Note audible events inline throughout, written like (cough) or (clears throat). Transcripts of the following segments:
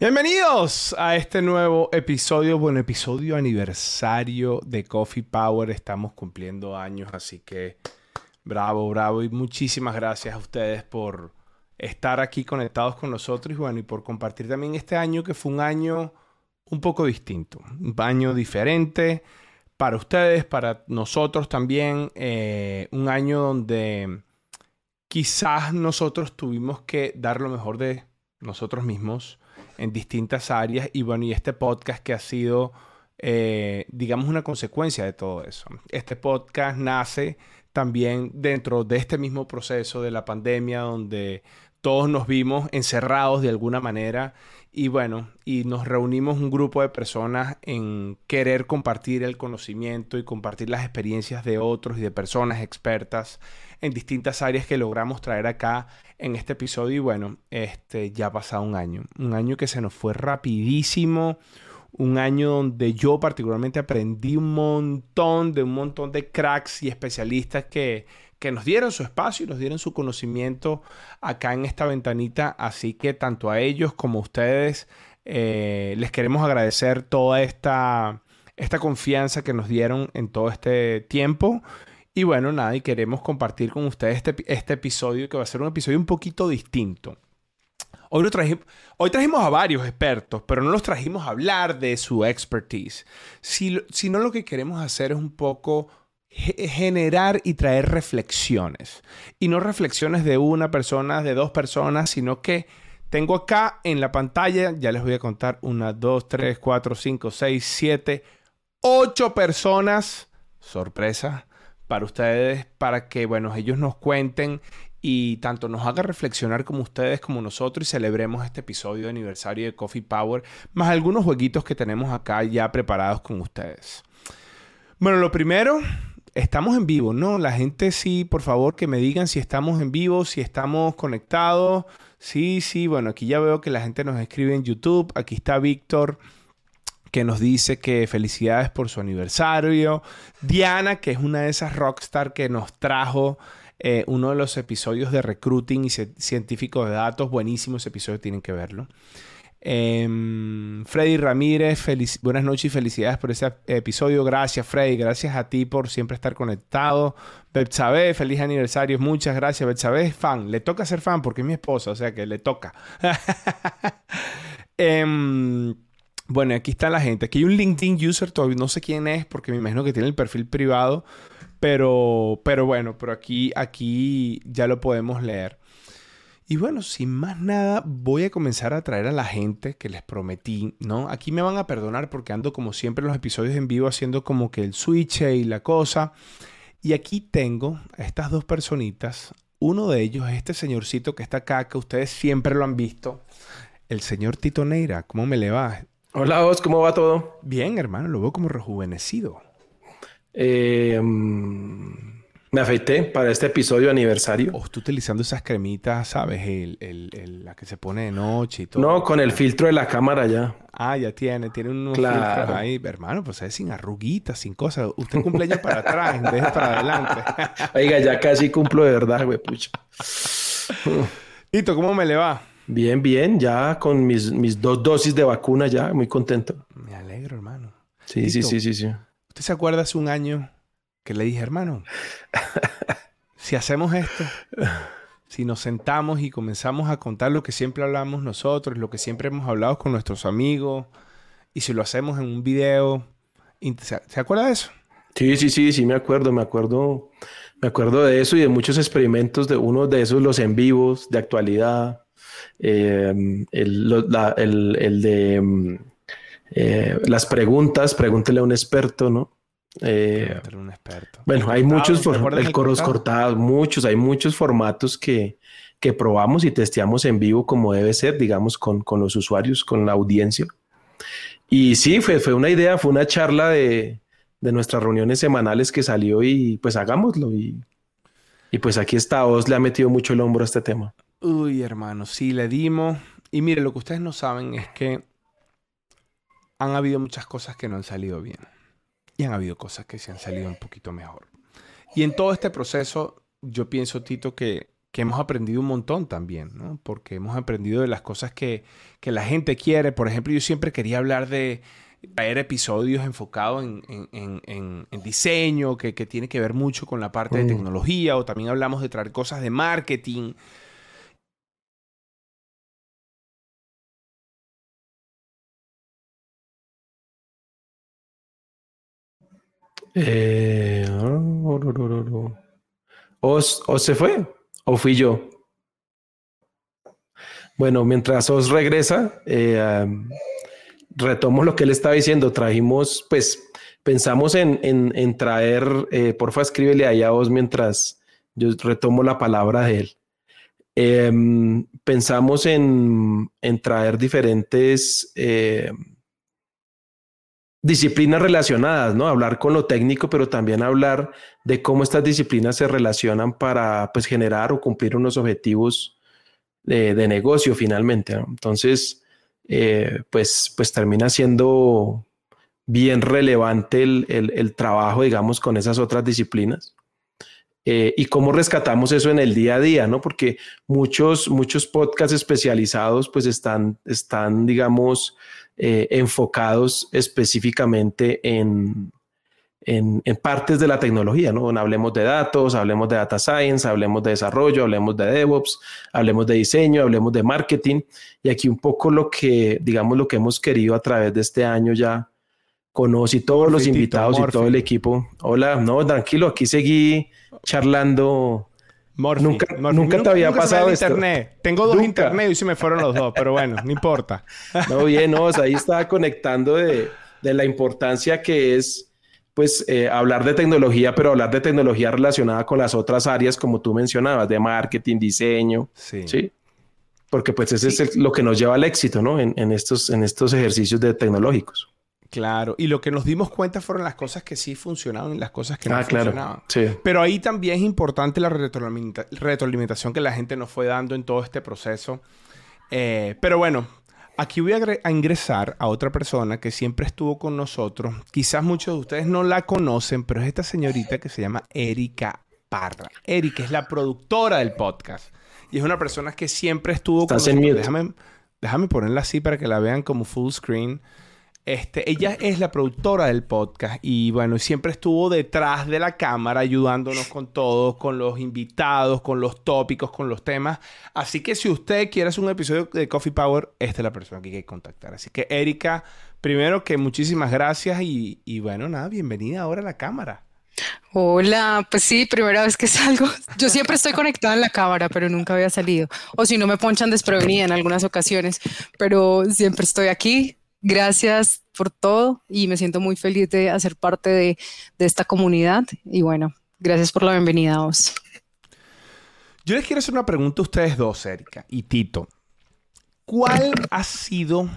Bienvenidos a este nuevo episodio, bueno, episodio aniversario de Coffee Power. Estamos cumpliendo años, así que bravo, bravo y muchísimas gracias a ustedes por estar aquí conectados con nosotros y bueno, y por compartir también este año que fue un año un poco distinto, un año diferente para ustedes, para nosotros también, eh, un año donde quizás nosotros tuvimos que dar lo mejor de nosotros mismos en distintas áreas y bueno, y este podcast que ha sido, eh, digamos, una consecuencia de todo eso. Este podcast nace también dentro de este mismo proceso de la pandemia donde todos nos vimos encerrados de alguna manera y bueno, y nos reunimos un grupo de personas en querer compartir el conocimiento y compartir las experiencias de otros y de personas expertas en distintas áreas que logramos traer acá en este episodio. Y bueno, este ya ha pasado un año. Un año que se nos fue rapidísimo. Un año donde yo particularmente aprendí un montón de un montón de cracks y especialistas que, que nos dieron su espacio y nos dieron su conocimiento acá en esta ventanita. Así que tanto a ellos como a ustedes eh, les queremos agradecer toda esta, esta confianza que nos dieron en todo este tiempo. Y bueno, nada, y queremos compartir con ustedes este, este episodio que va a ser un episodio un poquito distinto. Hoy, trajimos, hoy trajimos a varios expertos, pero no los trajimos a hablar de su expertise, sino lo que queremos hacer es un poco generar y traer reflexiones. Y no reflexiones de una persona, de dos personas, sino que tengo acá en la pantalla, ya les voy a contar, una, dos, tres, cuatro, cinco, seis, siete, ocho personas. Sorpresa para ustedes, para que, bueno, ellos nos cuenten y tanto nos haga reflexionar como ustedes, como nosotros, y celebremos este episodio de aniversario de Coffee Power, más algunos jueguitos que tenemos acá ya preparados con ustedes. Bueno, lo primero, estamos en vivo, ¿no? La gente sí, por favor, que me digan si estamos en vivo, si estamos conectados. Sí, sí, bueno, aquí ya veo que la gente nos escribe en YouTube. Aquí está Víctor que nos dice que felicidades por su aniversario. Diana, que es una de esas rockstar que nos trajo eh, uno de los episodios de recruiting y científico de datos. Buenísimo ese episodio, tienen que verlo. Em, Freddy Ramírez, buenas noches y felicidades por ese episodio. Gracias, Freddy. Gracias a ti por siempre estar conectado. Betsabe, feliz aniversario. Muchas gracias. Betsabe es fan. Le toca ser fan porque es mi esposa, o sea que le toca. (laughs) eh, bueno, aquí está la gente. Aquí hay un LinkedIn user, todavía no sé quién es porque me imagino que tiene el perfil privado, pero, pero bueno, pero aquí, aquí ya lo podemos leer. Y bueno, sin más nada, voy a comenzar a traer a la gente que les prometí, ¿no? Aquí me van a perdonar porque ando como siempre en los episodios en vivo haciendo como que el switch y la cosa. Y aquí tengo a estas dos personitas. Uno de ellos es este señorcito que está acá, que ustedes siempre lo han visto. El señor Tito Neira. ¿Cómo me le va? Hola, Os, ¿cómo va todo? Bien, hermano, lo veo como rejuvenecido. Eh, mm, me afeité para este episodio aniversario. O estoy utilizando esas cremitas, ¿sabes? El, la que se pone de noche y todo. No, con el filtro de la cámara ya. Ah, ya tiene, tiene unos filtros ahí. Hermano, pues es sin arruguitas, sin cosas. Usted cumpleaños para atrás en vez de para adelante. (laughs) Oiga, ya casi cumplo de verdad, güey, pucha. (laughs) Tito, ¿cómo me le va? Bien, bien, ya con mis, mis dos dosis de vacuna ya, muy contento. Me alegro, hermano. Sí, sí, sí, sí, sí. ¿Usted se acuerda hace un año que le dije, hermano, (laughs) si hacemos esto, si nos sentamos y comenzamos a contar lo que siempre hablamos nosotros, lo que siempre hemos hablado con nuestros amigos, y si lo hacemos en un video, ¿se acuerda de eso? Sí, sí, sí, sí, me acuerdo, me acuerdo, me acuerdo de eso y de muchos experimentos, de uno de esos, los en vivos, de actualidad. Eh, el, de mm, eh, las preguntas, pregúntele a un experto, ¿no? Eh, un experto. Bueno, hay muchos, el coros cortados, muchos, hay muchos formatos que, que probamos y testeamos en vivo como debe ser, digamos, con, con los usuarios, con la audiencia. Y sí, fue, fue una idea, fue una charla de, de nuestras reuniones semanales que salió y pues hagámoslo. Y, y pues aquí está, Os le ha metido mucho el hombro a este tema. Uy, hermano, sí, le dimos. Y mire, lo que ustedes no saben es que han habido muchas cosas que no han salido bien. Y han habido cosas que se han salido un poquito mejor. Y en todo este proceso, yo pienso, Tito, que que hemos aprendido un montón también, ¿no? Porque hemos aprendido de las cosas que, que la gente quiere. Por ejemplo, yo siempre quería hablar de traer episodios enfocados en, diseño, que, tiene que ver mucho con la parte de mm. tecnología, o también hablamos de traer cosas de marketing. Eh, ¿O se fue? ¿O fui yo? Bueno, mientras os regresa, eh, retomo lo que él estaba diciendo. Trajimos, pues, pensamos en, traer, eh, porfa, escríbele ahí a vos mientras yo retomo la palabra de él. Em, pensamos en, en, traer diferentes eh, disciplinas relacionadas, ¿no? Hablar con lo técnico, pero también hablar de cómo estas disciplinas se relacionan para pues, generar o cumplir unos objetivos de, negocio finalmente. Entonces, eh, pues, pues termina siendo bien relevante el, trabajo, digamos, con esas otras disciplinas. Eh, y cómo rescatamos eso en el día a día, ¿no? Porque muchos, muchos podcasts especializados pues están, están digamos, eh, enfocados específicamente en, en, partes de la tecnología, ¿no? Hablemos de datos, hablemos de data science, hablemos de desarrollo, hablemos de DevOps, hablemos de diseño, hablemos de marketing. Y aquí un poco lo que, digamos, lo que hemos querido a través de este año ya conocí todos los invitados y todo el equipo. Hola, no, tranquilo, aquí seguí charlando nunca, nunca te había pasado internet. Tengo dos internet y se me fueron los dos, pero bueno, no importa. (laughs) No, bien, no, ahí estaba conectando de, la importancia que es, pues, eh, hablar de tecnología, pero hablar de tecnología relacionada con las otras áreas, como tú mencionabas, de marketing, diseño, ¿sí? Porque, pues, ese es lo que nos lleva al éxito, ¿no? En, en, estos, en estos ejercicios de tecnológicos. Claro, y lo que nos dimos cuenta fueron las cosas que sí funcionaban y las cosas que no ah, funcionaban. Sí. Pero ahí también es importante la retroalimentación que la gente nos fue dando en todo este proceso. Eh, pero bueno, aquí voy a, ingresar a otra persona que siempre estuvo con nosotros. Quizás muchos de ustedes no la conocen, pero es esta señorita que se llama Erika Parra. Erika es la productora del podcast y es una persona que siempre estuvo con nosotros. Déjame, déjame ponerla así para que la vean como full screen. Este, ella es la productora del podcast y bueno, siempre estuvo detrás de la cámara ayudándonos con todo, con los invitados, con los tópicos, con los temas. Así que si usted quiere hacer un episodio de Coffee Power, esta es la persona que hay que contactar. Así que Erika, primero que muchísimas gracias y, y bueno, nada, bienvenida ahora a la cámara. Hola, pues sí, primera vez que salgo. Yo siempre estoy conectada en la cámara, pero nunca había salido. O si no me ponchan desprevenida en algunas ocasiones, pero siempre estoy aquí Gracias por todo y me siento muy feliz de hacer parte de, esta comunidad. Y bueno, gracias por la bienvenida a vos. Yo les quiero hacer una pregunta a ustedes dos, Erika y Tito. ¿Cuál ha sido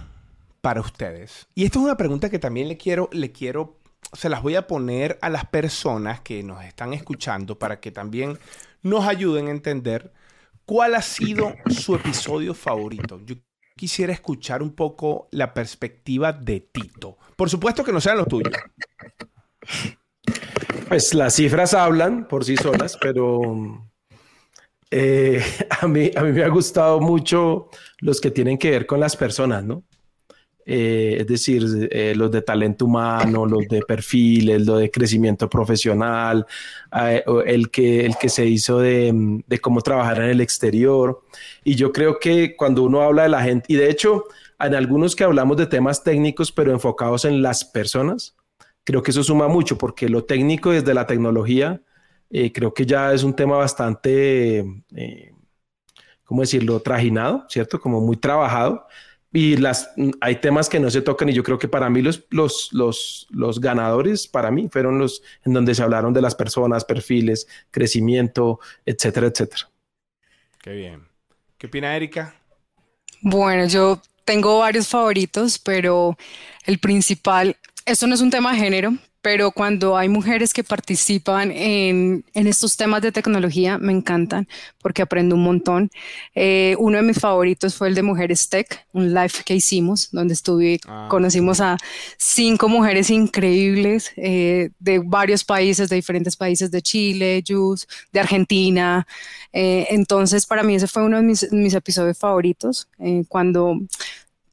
para ustedes? Y esta es una pregunta que también le quiero, le quiero, se las voy a poner a las personas que nos están escuchando para que también nos ayuden a entender cuál ha sido su episodio favorito. Quisiera escuchar un poco la perspectiva de Tito. Por supuesto que no sean los tuyos. Pues las cifras hablan por sí solas, pero eh, (laughs) a, mí, a mí me ha gustado mucho los que tienen que ver con las personas, ¿no? Eh, es decir, eh, los de talento humano, los de perfiles, lo de crecimiento profesional, el, que, el que se hizo de, de, cómo trabajar en el exterior. Y yo creo que cuando uno habla de la gente, y de hecho, en algunos que hablamos de temas técnicos, pero enfocados en las personas, creo que eso suma mucho, porque lo técnico desde la tecnología, eh, creo que ya es un tema bastante, ¿cómo decirlo?, trajinado, ¿cierto? Como muy trabajado y las, hay temas que no se tocan y yo creo que para mí los, los, los, los ganadores, para mí, fueron los en donde se hablaron de las personas, perfiles, crecimiento, etcétera, etcétera. Qué bien. ¿Qué opina Erika? Bueno, yo tengo varios favoritos, pero el principal, esto no es un tema de género, pero cuando hay mujeres que participan en, estos temas de tecnología, me encantan porque aprendo un montón. Eh, uno de mis favoritos fue el de Mujeres Tech, un live que hicimos, donde estuve, ah, conocimos a cinco mujeres increíbles eh, de varios países, de diferentes países, de Chile, de Argentina. Eh, entonces, para mí ese fue uno de mis, mis episodios favoritos, cuando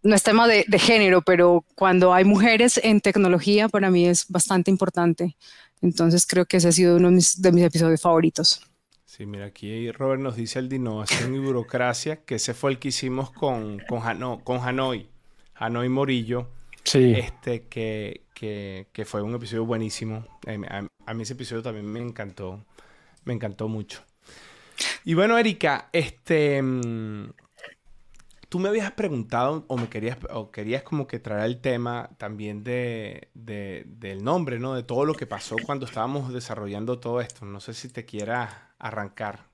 no es tema de, género, pero cuando hay mujeres en tecnología, para mí es bastante importante. Entonces creo que ese ha sido uno de mis, episodios favoritos. Sí, mira, aquí Robert nos dice el de innovación y burocracia, que ese fue el que hicimos con, con, con Hanoi, Hanoi Morillo. Sí. Este, que, que, fue un episodio buenísimo. Eh, a, a, mí ese episodio también me encantó. Me encantó mucho. Y bueno, Erika, este. Tú me habías preguntado o me querías o querías como que traer el tema también de, del nombre, ¿no? De todo lo que pasó cuando estábamos desarrollando todo esto. No sé si te quieras arrancar.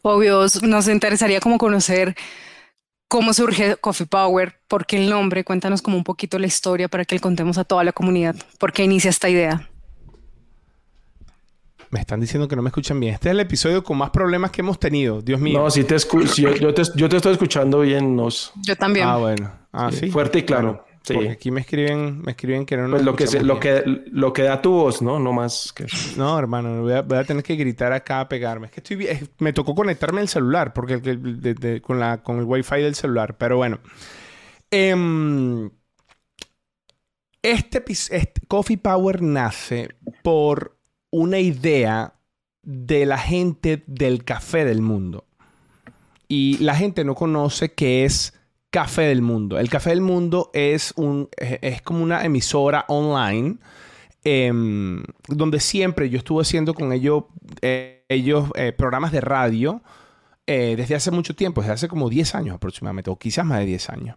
Obvio, nos interesaría como conocer cómo surge Coffee Power, por qué el nombre, cuéntanos como un poquito la historia para que le contemos a toda la comunidad, por qué inicia esta idea. Me están diciendo que no me escuchan bien. Este es el episodio con más problemas que hemos tenido. Dios mío. No, si te escucho. yo, te, estoy escuchando bien. Nos... Yo también. Ah, bueno. Ah, sí. Fuerte y claro. sí. Porque aquí me escriben, me escriben que no pues lo que, lo que lo que da tu voz, ¿no? No más que... No, hermano. Voy a, tener que gritar acá a pegarme. Es que estoy bien... Me tocó conectarme al celular porque con, la, con el wifi del celular. Pero bueno. Em, este, este Coffee Power nace por una idea de la gente del café del mundo. Y la gente no conoce qué es Café del Mundo. El Café del Mundo es, un, es como una emisora online em, donde siempre yo estuve haciendo con ellos, eh, ellos eh, programas de radio eh, desde hace mucho tiempo, desde hace como 10 años aproximadamente, o quizás más de 10 años.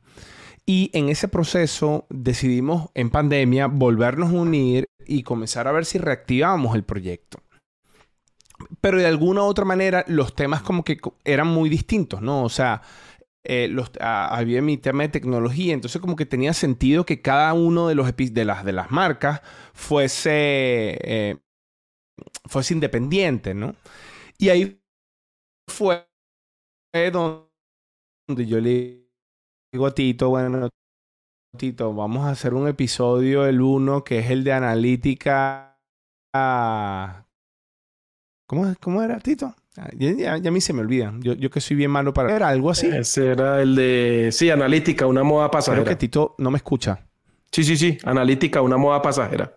Y en ese proceso decidimos en pandemia volvernos a unir y comenzar a ver si reactivábamos el proyecto. Pero de alguna u otra manera los temas como que eran muy distintos, ¿no? O sea, eh, los, había mi tema de tecnología, entonces como que tenía sentido que cada uno de, los de, las, de las marcas fuese, eh, fuese independiente, ¿no? Y ahí fue donde yo le digo a Tito, bueno, Tito, vamos a hacer un episodio, el uno, que es el de analítica. ¿Cómo, cómo era, Tito? Ah, ya, a mí se me olvida. Yo, yo, que soy bien malo para... ¿Era algo así? Ese era el de... Sí, analítica, una moda pasajera. Creo que Tito no me escucha. Sí, sí, sí. Analítica, una moda pasajera.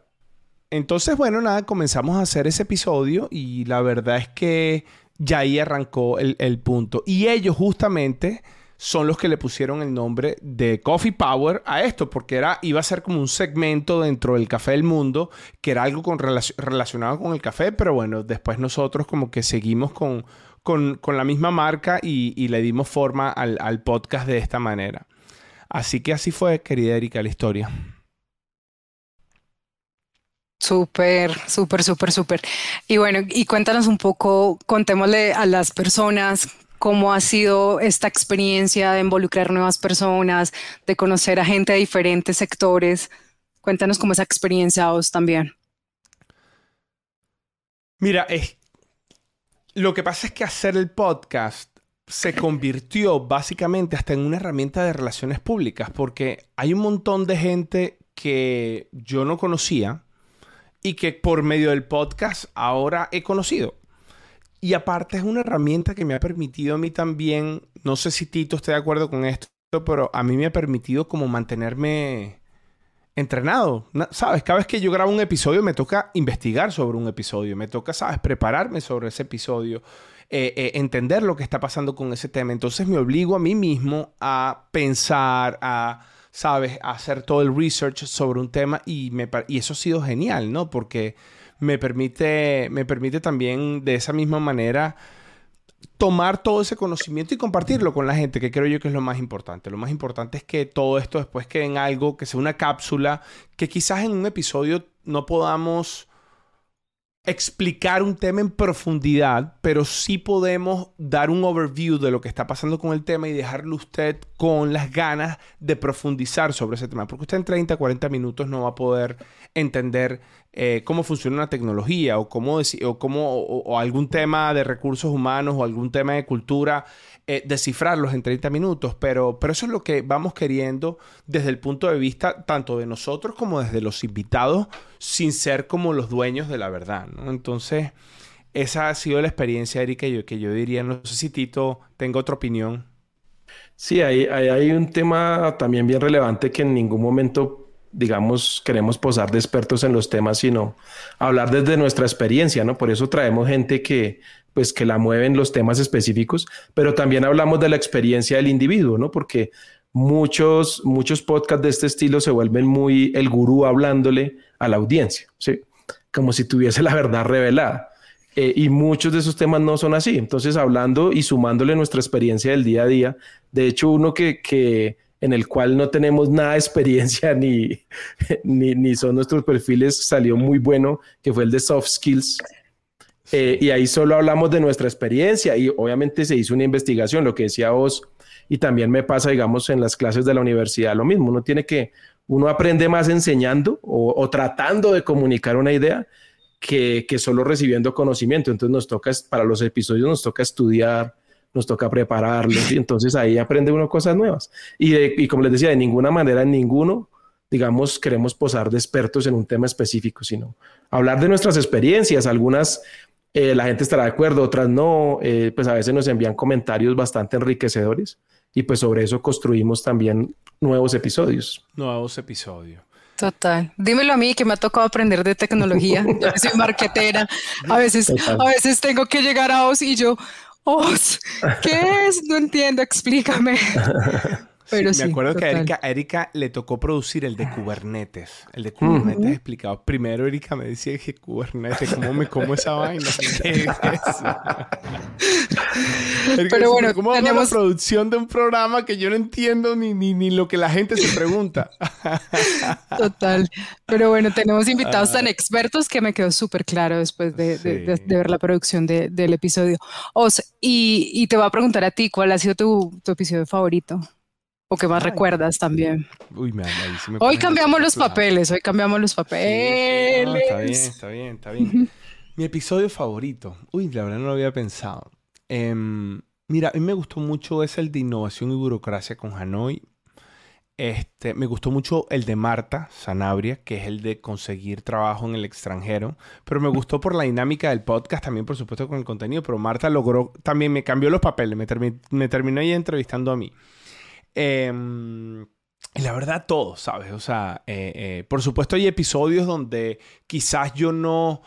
Entonces, bueno, nada, comenzamos a hacer ese episodio y la verdad es que ya ahí arrancó el, el punto. Y ellos justamente son los que le pusieron el nombre de Coffee Power a esto, porque era, iba a ser como un segmento dentro del Café del Mundo, que era algo con, relacionado con el café, pero bueno, después nosotros como que seguimos con, con, la misma marca y, le dimos forma al, al podcast de esta manera. Así que así fue, querida Erika, la historia. Súper, súper, súper, súper. Y bueno, y cuéntanos un poco, contémosle a las personas cómo ha sido esta experiencia de involucrar nuevas personas, de conocer a gente de diferentes sectores. Cuéntanos cómo esa experiencia a vos también. Mira, lo que pasa es que hacer el podcast se convirtió básicamente hasta en una herramienta de relaciones públicas, porque hay un montón de gente que yo no conocía y que por medio del podcast ahora he conocido. Y aparte es una herramienta que me ha permitido a mí también, no sé si Tito esté de acuerdo con esto, pero a mí me ha permitido como mantenerme entrenado. ¿Sabes? Cada vez que yo grabo un episodio me toca investigar sobre un episodio, me toca, ¿sabes? Prepararme sobre ese episodio, eh, eh, entender lo que está pasando con ese tema. Entonces me obligo a mí mismo a pensar, a, ¿sabes? A hacer todo el research sobre un tema y, me, y eso ha sido genial, ¿no? Porque me permite, me permite también de esa misma manera tomar todo ese conocimiento y compartirlo con la gente, que creo yo que es lo más importante. Lo más importante es que todo esto después quede en algo, que sea una cápsula, que quizás en un episodio no podamos explicar un tema en profundidad, pero sí podemos dar un overview de lo que está pasando con el tema y dejarlo usted con las ganas de profundizar sobre ese tema. Porque usted en 30, 40 minutos no va a poder entender eh, cómo funciona una tecnología o cómo, o, cómo o, algún tema de recursos humanos o algún tema de cultura, eh, descifrarlos en 30 minutos. Pero, pero eso es lo que vamos queriendo desde el punto de vista tanto de nosotros como desde los invitados, sin ser como los dueños de la verdad. Entonces, esa ha sido la experiencia, Erika, yo, que yo diría, no sé si Tito tengo otra opinión. Sí, hay, hay un tema también bien relevante que en ningún momento digamos, queremos posar de expertos en los temas, sino hablar desde nuestra experiencia, ¿no? Por eso traemos gente que, pues, que la mueven los temas específicos, pero también hablamos de la experiencia del individuo, ¿no? Porque muchos, muchos podcasts de este estilo se vuelven muy el gurú hablándole a la audiencia, ¿sí? Como si tuviese la verdad revelada. Eh, y muchos de esos temas no son así. Entonces, hablando y sumándole nuestra experiencia del día a día, de hecho, uno que, que en el cual no tenemos nada de experiencia (laughs) ni, ni, son nuestros perfiles, salió muy bueno, que fue el de soft skills. Eh, y ahí solo hablamos de nuestra experiencia y obviamente se hizo una investigación, lo que decía vos, y también me pasa, digamos, en las clases de la universidad, lo mismo, uno tiene que, uno aprende más enseñando o, tratando de comunicar una idea que, que, solo recibiendo conocimiento. Entonces nos toca, para los episodios nos toca estudiar, nos toca prepararlo, y entonces ahí aprende uno cosas nuevas. Y, y como les decía, de ninguna manera, en ninguno, digamos, queremos posar de expertos en un tema específico, sino hablar de nuestras experiencias. Algunas eh, la gente estará de acuerdo, otras no, eh, pues a veces nos envían comentarios bastante enriquecedores y pues sobre eso construimos también nuevos episodios. Nuevos episodios. Total. Dímelo a mí que me ha tocado aprender de tecnología. (laughs) Yo soy marquetera. A veces, a veces tengo que llegar a vos y yo, Os, ¿qué es? No entiendo, explícame. (laughs) Pero sí, me acuerdo que a Erika, Erika, le tocó producir el de Kubernetes. El de Kubernetes explicado. Primero Erika me decía que Kubernetes, ¿cómo me como esa vaina? (laughs) (laughs) Pero bueno, ¿cómo tenemos... la producción de un programa que yo no entiendo ni, ni, ni lo que la gente se pregunta? (laughs) Total. Pero bueno, tenemos invitados tan ah. expertos que me quedó súper claro después de, de, ver la producción del episodio. Os, y, y, te voy a preguntar a ti, ¿cuál ha sido tu, tu episodio favorito? ¿O qué más recuerdas también? Uy, me, hoy cambiamos los papeles, hoy cambiamos los papeles. está bien, está bien, está bien. (laughs) Mi episodio favorito. Uy, la verdad no lo había pensado. Em, mira, a mí me gustó mucho es el de innovación y burocracia con Hanoi. Este, me gustó mucho el de Marta Sanabria, que es el de conseguir trabajo en el extranjero. Pero me gustó por la dinámica del podcast, también por supuesto con el contenido. Pero Marta logró, también me cambió los papeles, me, me terminó ahí entrevistando a mí. Em, y la verdad, todo, ¿sabes? O sea, eh, eh, por supuesto hay episodios donde quizás yo no...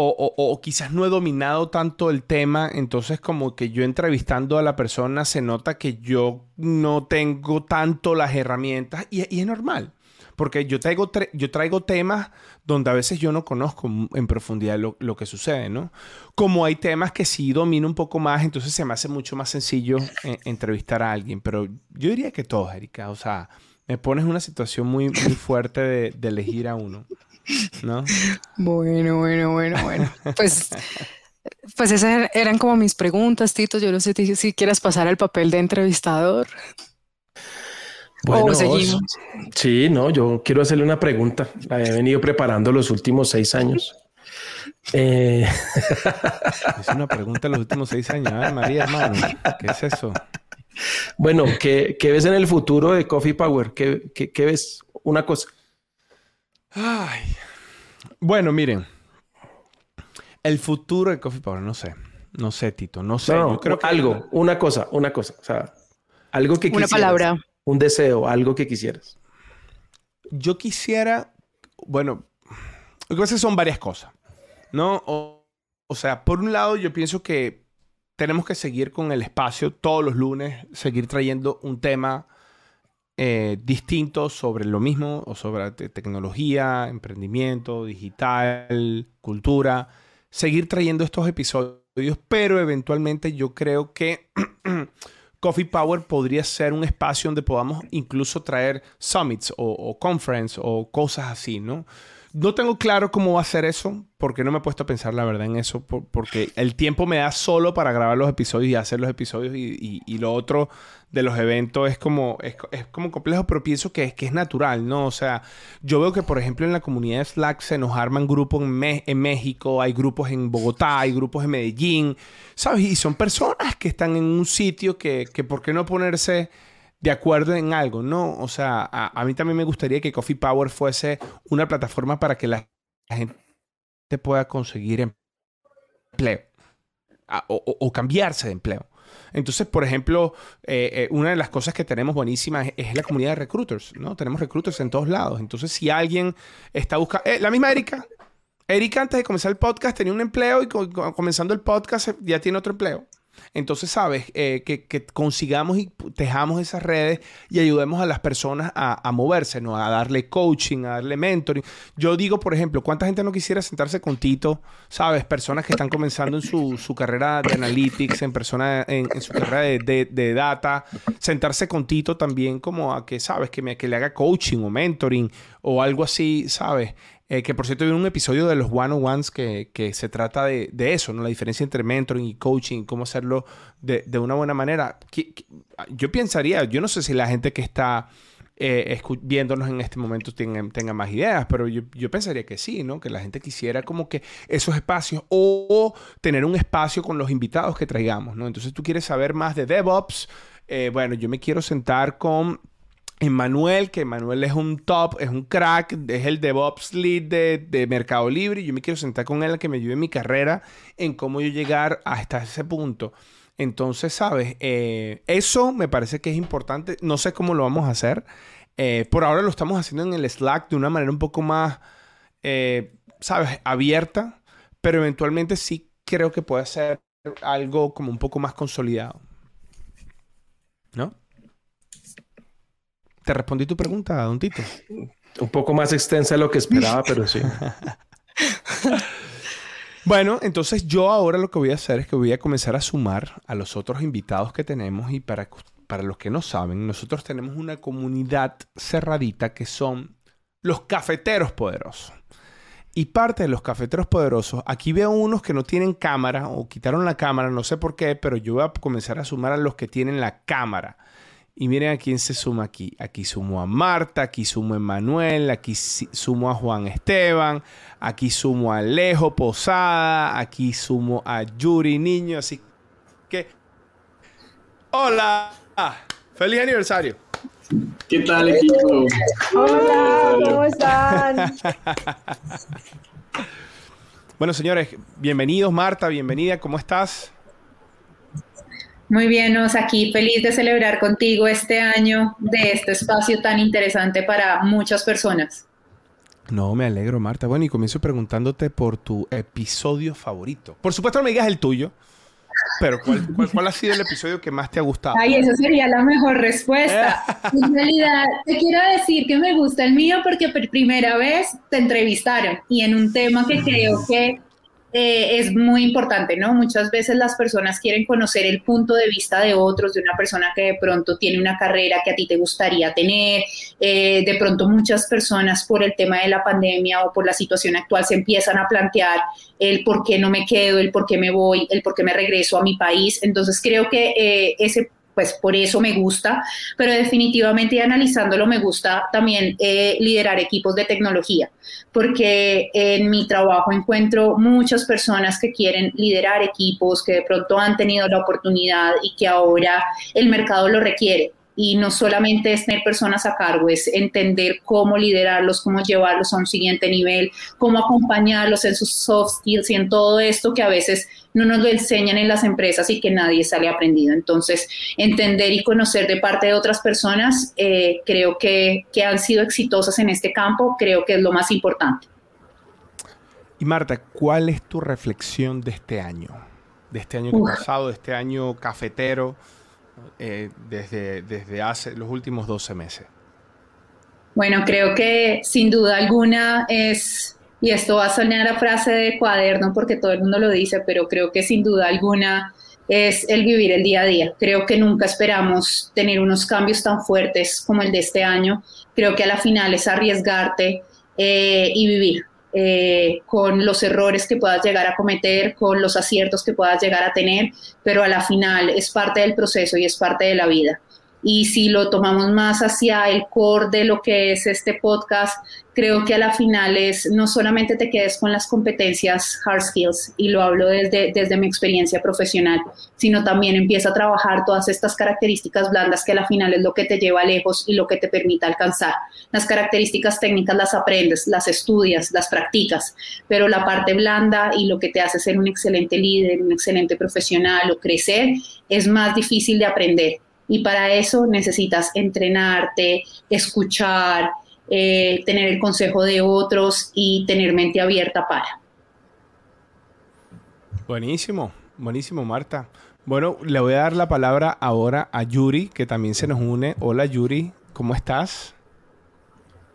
O, quizás no he dominado tanto el tema, entonces como que yo entrevistando a la persona se nota que yo no tengo tanto las herramientas y es normal. Porque yo traigo, yo traigo temas donde a veces yo no conozco en profundidad lo, que sucede, ¿no? Como hay temas que sí domino un poco más, entonces se me hace mucho más sencillo eh, entrevistar a alguien. Pero yo diría que todos, Erika. O sea, me pones una situación muy, muy fuerte de, elegir a uno, ¿no? Bueno, bueno, bueno, bueno. Pues... Pues esas eran como mis preguntas, Tito. Yo no sé si quieras pasar al papel de entrevistador. Bueno, sí, no, yo quiero hacerle una pregunta. La he venido preparando los últimos seis años. Eh, (laughs) es una pregunta los últimos seis años. Ay, María, hermano, ¿qué es eso? Bueno, ¿qué, ves en el futuro de Coffee Power? ¿Qué, qué, ves? Una cosa. Ay. Bueno, miren. El futuro de Coffee Power, no sé. No sé, Tito, no sé. yo creo que... Algo, una cosa, una cosa. O sea, algo que Una palabra un deseo, algo que quisieras? Yo quisiera, bueno, lo que son varias cosas, ¿no? O, sea, por un lado yo pienso que tenemos que seguir con el espacio todos los lunes, seguir trayendo un tema eh, distinto sobre lo mismo, o sobre tecnología, emprendimiento, digital, cultura, seguir trayendo estos episodios, pero eventualmente yo creo que (clears throat) Coffee Power podría ser un espacio donde podamos incluso traer summits o, conference o cosas así, ¿no? No tengo claro cómo va a ser eso, porque no me he puesto a pensar la verdad en eso, porque el tiempo me da solo para grabar los episodios y hacer los episodios y, lo otro de los eventos es como, es, como complejo, pero pienso que es, que es natural, ¿no? O sea, yo veo que, por ejemplo, en la comunidad de Slack se nos arman grupos en, en México, hay grupos en Bogotá, hay grupos en Medellín, ¿sabes? Y son personas que están en un sitio que, que ¿por qué no ponerse de acuerdo en algo, ¿no? O sea, a, mí también me gustaría que Coffee Power fuese una plataforma para que la, gente pueda conseguir empleo o, cambiarse de empleo. Entonces, por ejemplo, eh, eh, una de las cosas que tenemos buenísima es, la comunidad de recruiters, ¿no? Tenemos recruiters en todos lados. Entonces, si alguien está buscando... Eh, la misma Erika. Erika antes de comenzar el podcast tenía un empleo y comenzando el podcast ya tiene otro empleo. Entonces, sabes, eh, que, consigamos y tejamos esas redes y ayudemos a las personas a, moverse, ¿no? A darle coaching, a darle mentoring. Yo digo, por ejemplo, ¿cuánta gente no quisiera sentarse con Tito? ¿Sabes? Personas que están comenzando en su, carrera de analytics, en persona, en, su carrera de, data, sentarse con Tito también como a que, ¿sabes? Que, me, que le haga coaching o mentoring o algo así, ¿sabes? Eh, que por cierto, hay un episodio de los one-on-ones que, que, se trata de, de, eso, ¿no? La diferencia entre mentoring y coaching, cómo hacerlo de, de una buena manera. yo pensaría, yo no sé si la gente que está eh, viéndonos en este momento tenga, tenga más ideas, pero yo, yo, pensaría que sí, ¿no? Que la gente quisiera como que esos espacios o, tener un espacio con los invitados que traigamos, ¿no? Entonces tú quieres saber más de DevOps. Eh, bueno, yo me quiero sentar con Emmanuel, que Emmanuel es un top, es un crack, es el DevOps lead de, Mercado Libre. Yo me quiero sentar con él a que me ayude en mi carrera en cómo yo llegar hasta ese punto. Entonces, ¿sabes? Eh, eso me parece que es importante. No sé cómo lo vamos a hacer. Eh, por ahora lo estamos haciendo en el Slack de una manera un poco más, eh, ¿sabes? Abierta. Pero eventualmente sí creo que puede ser algo como un poco más consolidado. ¿No? ¿Te respondí tu pregunta, don Tito? Un poco más extensa de lo que esperaba, pero sí. (laughs) bueno, entonces yo ahora lo que voy a hacer es que voy a comenzar a sumar a los otros invitados que tenemos y para, para los que no saben, nosotros tenemos una comunidad cerradita que son los cafeteros poderosos. Y parte de los cafeteros poderosos, aquí veo unos que no tienen cámara o quitaron la cámara, no sé por qué, pero yo voy a comenzar a sumar a los que tienen la cámara. Y miren a quién se suma aquí. Aquí sumo a Marta, aquí sumo a Emanuel, aquí sumo a Juan Esteban, aquí sumo a Alejo Posada, aquí sumo a Yuri Niño. Así que, hola, feliz aniversario. ¿Qué tal equipo? Hola, ¿cómo están? (laughs) bueno, señores, bienvenidos Marta, bienvenida, ¿cómo estás? Muy bien, nos aquí feliz de celebrar contigo este año de este espacio tan interesante para muchas personas. No, me alegro, Marta. Bueno, y comienzo preguntándote por tu episodio favorito. Por supuesto, no me digas el tuyo, pero ¿cuál, ha sido el episodio que más te ha gustado? Ay, esa sería la mejor respuesta. en realidad, te quiero decir que me gusta el mío porque por primera vez te entrevistaron y en un tema que creo que eh, es muy importante, ¿no? Muchas veces las personas quieren conocer el punto de vista de otros, de una persona que de pronto tiene una carrera que a ti te gustaría tener. Eh, de pronto muchas personas por el tema de la pandemia o por la situación actual se empiezan a plantear el por qué no me quedo, el por qué me voy, el por qué me regreso a mi país. Entonces creo que eh, ese pues por eso me gusta, pero definitivamente analizándolo me gusta también eh, liderar equipos de tecnología, porque en mi trabajo encuentro muchas personas que quieren liderar equipos, que de pronto han tenido la oportunidad y que ahora el mercado lo requiere y no solamente es tener personas a cargo, es entender cómo liderarlos, cómo llevarlos a un siguiente nivel, cómo acompañarlos en sus soft skills y en todo esto que a veces no nos lo enseñan en las empresas y que nadie sale aprendido. Entonces, entender y conocer de parte de otras personas, eh, creo que, que han sido exitosas en este campo, creo que es lo más importante. Y Marta, ¿cuál es tu reflexión de este año? De este año pasado, de este año cafetero. Eh, desde, desde hace los últimos 12 meses? Bueno, creo que sin duda alguna es, y esto va a sonar a frase de cuaderno porque todo el mundo lo dice, pero creo que sin duda alguna es el vivir el día a día. Creo que nunca esperamos tener unos cambios tan fuertes como el de este año. Creo que a la final es arriesgarte, eh, y vivir. Eh, con los errores que puedas llegar a cometer, con los aciertos que puedas llegar a tener, pero a la final es parte del proceso y es parte de la vida. Y si lo tomamos más hacia el core de lo que es este podcast, creo que a la final es no solamente te quedes con las competencias hard skills, y lo hablo desde, desde mi experiencia profesional, sino también empieza a trabajar todas estas características blandas que a la final es lo que te lleva lejos y lo que te permite alcanzar. Las características técnicas las aprendes, las estudias, las practicas, pero la parte blanda y lo que te hace ser un excelente líder, un excelente profesional o crecer es más difícil de aprender y para eso necesitas entrenarte, escuchar, eh, tener el consejo de otros y tener mente abierta para. Buenísimo, buenísimo Marta. Bueno, le voy a dar la palabra ahora a Yuri, que también se nos une. Hola Yuri, ¿cómo estás?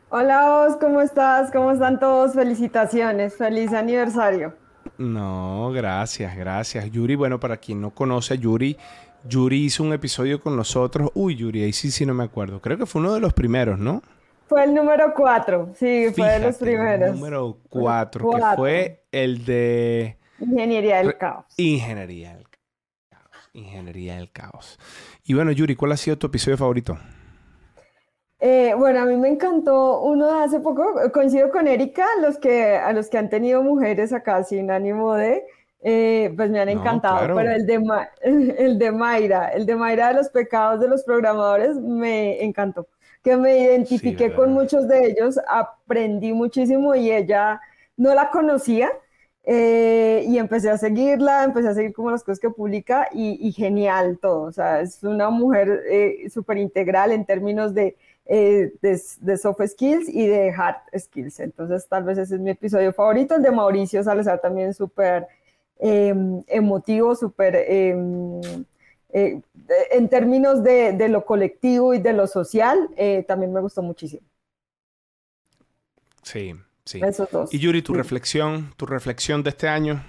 Hola Os, ¿cómo estás? ¿Cómo están todos? Felicitaciones, feliz aniversario. No, gracias, gracias. Yuri, bueno, para quien no conoce a Yuri, Yuri hizo un episodio con nosotros. Uy, Yuri, ahí sí, sí no me acuerdo. Creo que fue uno de los primeros, ¿no? Fue el número cuatro, sí, fue de los primeros. El número cuatro, que fue el de... Ingeniería del caos. Ingeniería del caos. Ingeniería del caos. Y bueno, Yuri, ¿cuál ha sido tu episodio favorito? Eh, bueno, a mí me encantó uno de hace poco, coincido con Erika, los que, a los que han tenido mujeres acá sin ánimo de, eh, pues me han encantado, pero el de, (laughs) el de Mayra, el de Mayra de los pecados de los programadores me encantó, que me identifiqué con muchos de ellos, aprendí muchísimo y ella no la conocía eh, y empecé a seguirla, empecé a seguir como las cosas que publica y, genial todo, o sea, es una mujer eh, súper integral en términos de, de, de, soft skills y de hard skills, entonces tal vez ese es mi episodio favorito, el de Mauricio Salazar también súper Em, emotivo, súper em, eh, en términos de, lo colectivo y de lo social, eh, también me gustó muchísimo. Sí, sí. Y Yuri, tu reflexión, tu reflexión de este año.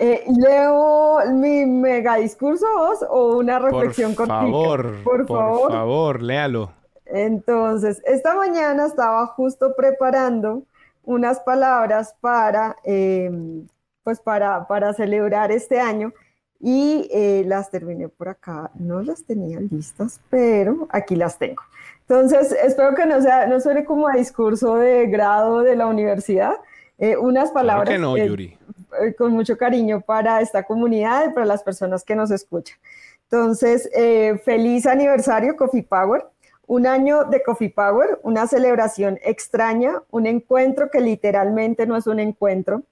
Eh, ¿Leo mi mega discurso o una reflexión por Favor, por favor, por favor, léalo. Entonces, esta mañana estaba justo preparando unas palabras para em, pues para, para celebrar este año y eh, las terminé por acá. No las tenía listas, pero aquí las tengo. Entonces, espero que no, sea, no suene como a discurso de grado de la universidad. Eh, unas palabras que no, Yuri. Eh, con mucho cariño para esta comunidad y para las personas que nos escuchan. Entonces, feliz aniversario Coffee Power. Un año de Coffee Power, una celebración extraña, un encuentro que literalmente no es un encuentro,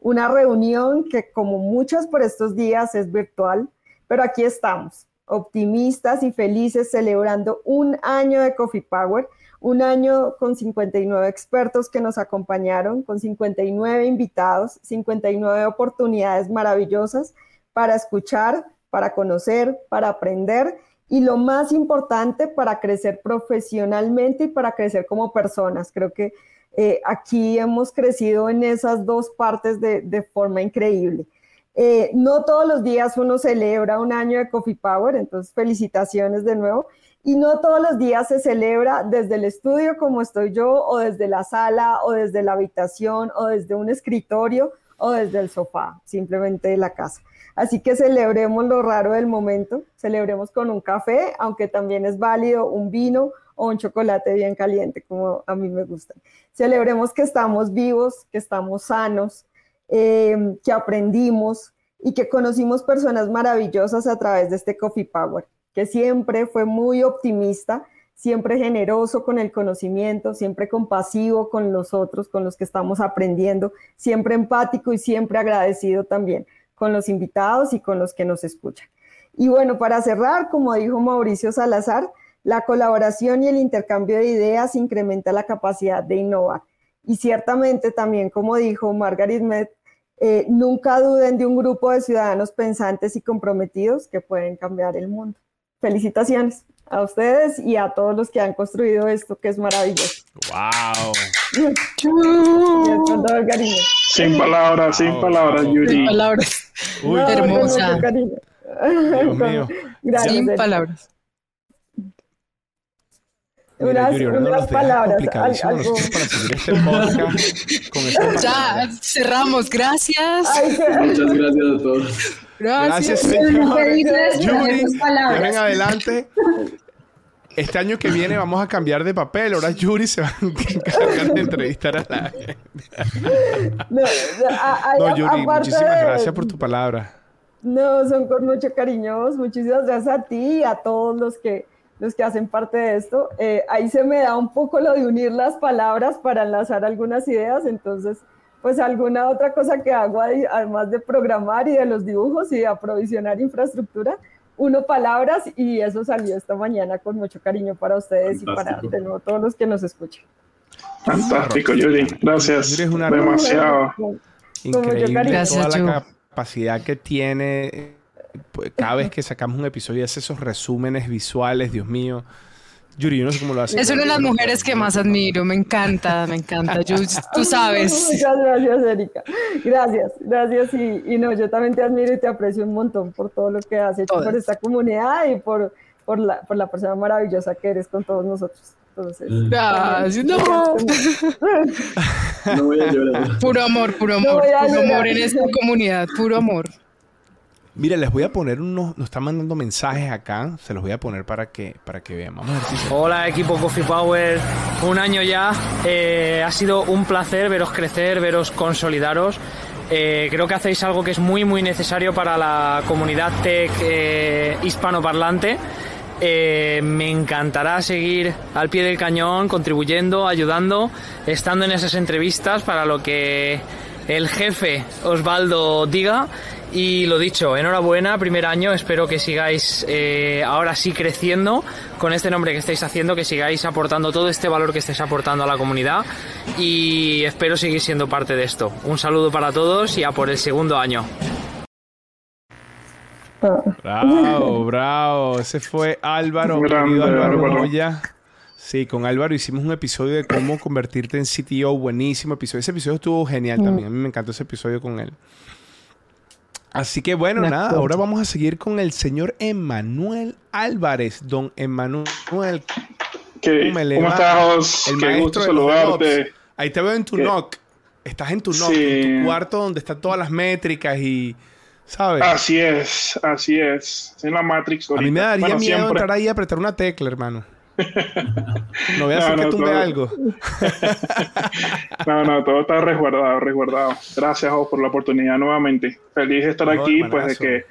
una reunión que como muchas por estos días es virtual, pero aquí estamos, optimistas y felices celebrando un año de Coffee Power, un año con 59 expertos que nos acompañaron, con 59 invitados, 59 oportunidades maravillosas para escuchar, para conocer, para aprender y lo más importante, para crecer profesionalmente y para crecer como personas. Creo que eh, aquí hemos crecido en esas dos partes de, forma increíble. Eh, no todos los días uno celebra un año de Coffee Power, entonces felicitaciones de nuevo. Y no todos los días se celebra desde el estudio como estoy yo, o desde la sala, o desde la habitación, o desde un escritorio, o desde el sofá, simplemente de la casa. Así que celebremos lo raro del momento, celebremos con un café, aunque también es válido un vino o un chocolate bien caliente, como a mí me gusta. Celebremos que estamos vivos, que estamos sanos, eh, que aprendimos y que conocimos personas maravillosas a través de este Coffee Power, que siempre fue muy optimista, siempre generoso con el conocimiento, siempre compasivo con los otros, con los que estamos aprendiendo, siempre empático y siempre agradecido también con los invitados y con los que nos escuchan. Y bueno, para cerrar, como dijo Mauricio Salazar, la colaboración y el intercambio de ideas incrementa la capacidad de innovar. Y ciertamente también, como dijo Margaret Mead, eh, nunca duden de un grupo de ciudadanos pensantes y comprometidos que pueden cambiar el mundo. Felicitaciones a ustedes y a todos los que han construido esto, que es maravilloso. ¡Wow! (laughs) Sin palabras, sin palabras, Yuri. Sin palabras. (laughs) hermosa. Dios mío. Gracias, sin palabras. unas, unas palabras. Algo... para seguir este podcast (laughs) con ya, cerramos. Gracias. Muchas gracias a todos. Gracias, Gracias Yuri, ven adelante. Este año que viene vamos a cambiar de papel. Ahora Yuri se va a encargar de entrevistar a la gente. No, Yuri, muchísimas gracias por tu palabra. No, son con mucho cariño. Muchísimas gracias a ti y a todos los que los que hacen parte de esto. Eh, ahí se me da un poco lo de unir las palabras para enlazar algunas ideas, entonces, pues alguna otra cosa que hago además de programar y de los dibujos y de aprovisionar infraestructura, uno palabras y eso salió esta mañana con mucho cariño para ustedes y para de nuevo todos los que nos escuchan. Fantástico, Yuri. Gracias. Yuri es una demasiado increíble toda la capacidad que tiene pues, cada vez que sacamos un episodio hace esos resúmenes visuales, Dios mío. Yuri, yo no sé cómo lo hace. Es una de las mujeres que más admiro, me encanta, me encanta. (laughs) tú sabes. Muchas gracias, Erika. Gracias, gracias. Y, no, yo también te admiro y te aprecio un montón por todo lo que has hecho por esta comunidad y por, por, la, por la persona maravillosa que eres con todos nosotros. Entonces, gracias. (laughs) No. no voy a llorar. Puro amor, puro amor. puro amor en esta comunidad, puro amor. Mira, les voy a poner unos, nos están mandando mensajes acá, se los voy a poner para que, para que vean. Hola equipo Coffee Power, un año ya, eh, ha sido un placer veros crecer, veros consolidaros. Eh, creo que hacéis algo que es muy muy necesario para la comunidad tech eh, hispanoparlante. me encantará seguir al pie del cañón, contribuyendo, ayudando, estando en esas entrevistas para lo que el jefe Osvaldo diga y lo dicho, enhorabuena, primer año, espero que sigáis eh, ahora sí creciendo con este nombre que estáis haciendo, que sigáis aportando todo este valor que estáis aportando a la comunidad y espero seguir siendo parte de esto. Un saludo para todos y a por el segundo año. Bravo, bravo. Ese fue Álvaro, querido Álvaro Moya. Sí, con Álvaro hicimos un episodio de cómo convertirte en CTO. Buenísimo episodio. Ese episodio estuvo genial también. A mí me encantó ese episodio con él. Así que bueno, nada, ahora vamos a seguir con el señor Emanuel Álvarez. Don Emanuel. ¿Cómo, estás, El Qué gusto saludarte. Ahí te veo en tu NOC. Estás en tu NOC, en tu cuarto donde están todas las métricas y. ¿Sabes? Así es, así es. En la Matrix. A mí me daría miedo entrar ahí y apretar una tecla, hermano. (laughs) No voy a hacer que tumbe algo. (laughs) no, no, todo está resguardado, resguardado. Gracias, por la oportunidad nuevamente. Feliz de estar aquí, pues de que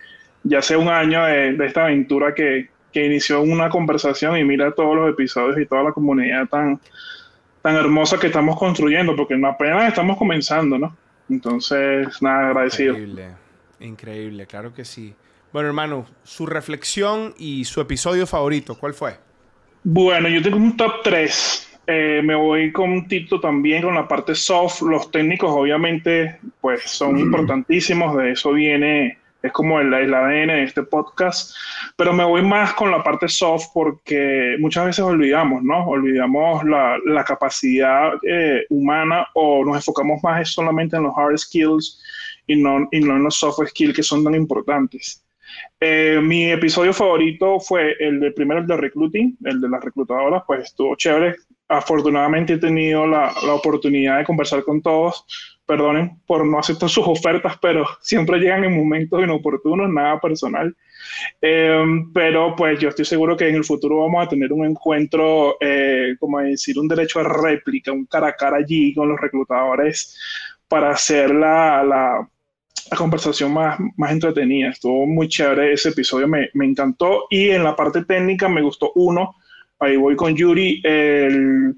ya hace un año de, esta aventura que, que, inició una conversación y mira todos los episodios y toda la comunidad tan, tan hermosa que estamos construyendo, porque apenas estamos comenzando, ¿no? Entonces, nada, agradecido. Increíble, increíble, claro que sí. Bueno, hermano, su reflexión y su episodio favorito, ¿cuál fue? Bueno, yo tengo un top 3. Eh, me voy con Tito también con la parte soft. Los técnicos obviamente pues son importantísimos, de eso viene, es como el, ADN de este podcast, pero me voy más con la parte soft porque muchas veces olvidamos, ¿no? Olvidamos la, la capacidad eh, humana o nos enfocamos más solamente en los hard skills y no, y no en los soft skills que son tan importantes. Eh, mi episodio favorito fue el de primero el de recruiting, el de las reclutadoras, pues estuvo chévere. Afortunadamente he tenido la, la, oportunidad de conversar con todos. Perdonen por no aceptar (laughs) sus ofertas, pero siempre llegan en momentos inoportunos, nada personal. Eh, pero pues yo estoy seguro que en el futuro vamos a tener un encuentro, eh, como decir, un derecho a réplica, un cara a cara allí con los reclutadores para hacer la, la la conversación más, más entretenida. Estuvo muy chévere ese episodio, me, me, encantó. Y en la parte técnica me gustó uno. Ahí voy con Yuri, el,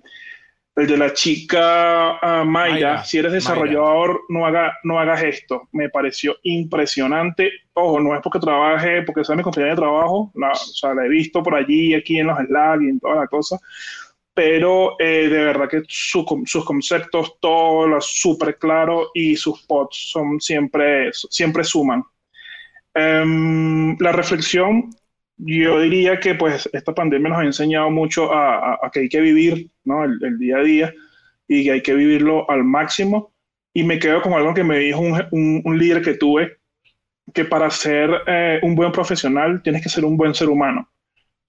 el de la chica uh, Mayra. Si eres desarrollador, no, haga, no hagas esto. Me pareció impresionante. Ojo, no es porque trabaje, porque sea mi compañera de trabajo. La, o sea, la he visto por allí, aquí en los slides y en toda la cosa pero eh, de verdad que sus conceptos, todo lo súper claro y sus pods son siempre, siempre suman. Em, la reflexión, yo diría que pues esta pandemia nos ha enseñado mucho a, que hay que vivir ¿no? el, día a día y que hay que vivirlo al máximo. Y me quedo con algo que me dijo un, un, líder que tuve, que para ser eh, un buen profesional tienes que ser un buen ser humano.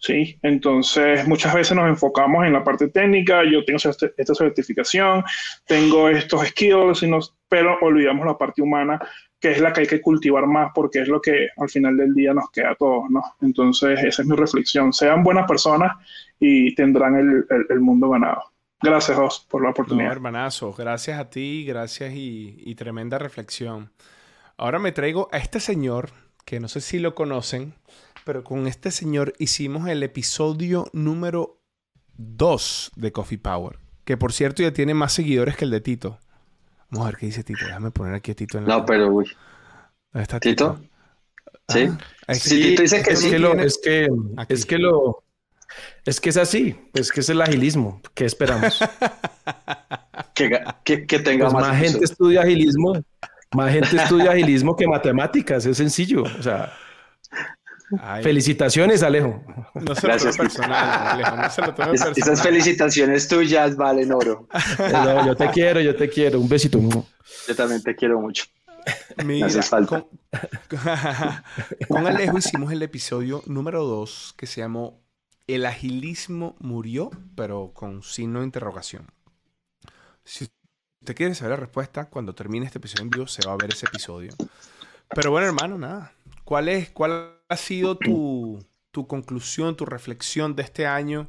¿Sí? Entonces, muchas veces nos enfocamos en la parte técnica, yo tengo esta certificación, tengo estos skills, pero olvidamos la parte humana, que es la que hay que cultivar más porque es lo que al final del día nos queda a todos, ¿no? Entonces, esa es mi reflexión. Sean buenas personas y tendrán el, mundo ganado. Gracias, Jos, por la oportunidad. No, hermanazo, gracias a ti, gracias y, y tremenda reflexión. Ahora me traigo a este señor, que no sé si lo conocen, pero con este señor hicimos el episodio número 2 de Coffee Power. Que por cierto ya tiene más seguidores que el de Tito. Vamos a ver qué dice Tito. Déjame poner aquí a Tito en la. No, pero uy. ¿Dónde está Tito? ¿Sí? Ah, sí, Tito dice que es sí. Que lo, es que, es que lo. Es que es así, es que es el agilismo. ¿Qué esperamos? (laughs) que, que, que, tenga pues más, gente estudia agilismo, más gente estudia agilismo que matemáticas, es sencillo. O sea, Felicitaciones, Alejo. No se Gracias, personal, Alejo. No se lo personal. Esas felicitaciones tuyas valen oro. (laughs) yo te quiero, yo te quiero. Un besito. Yo también te quiero mucho. Mira, falta. (laughs) Con, Alejo hicimos el episodio número 2 que se llamó El agilismo murió, pero con signo de interrogación. Si usted quiere saber la respuesta, cuando termine este episodio en vivo se va a ver ese episodio. Pero bueno, hermano, nada. ¿Cuál es, cuál ha sido tu, conclusión, tu reflexión de este año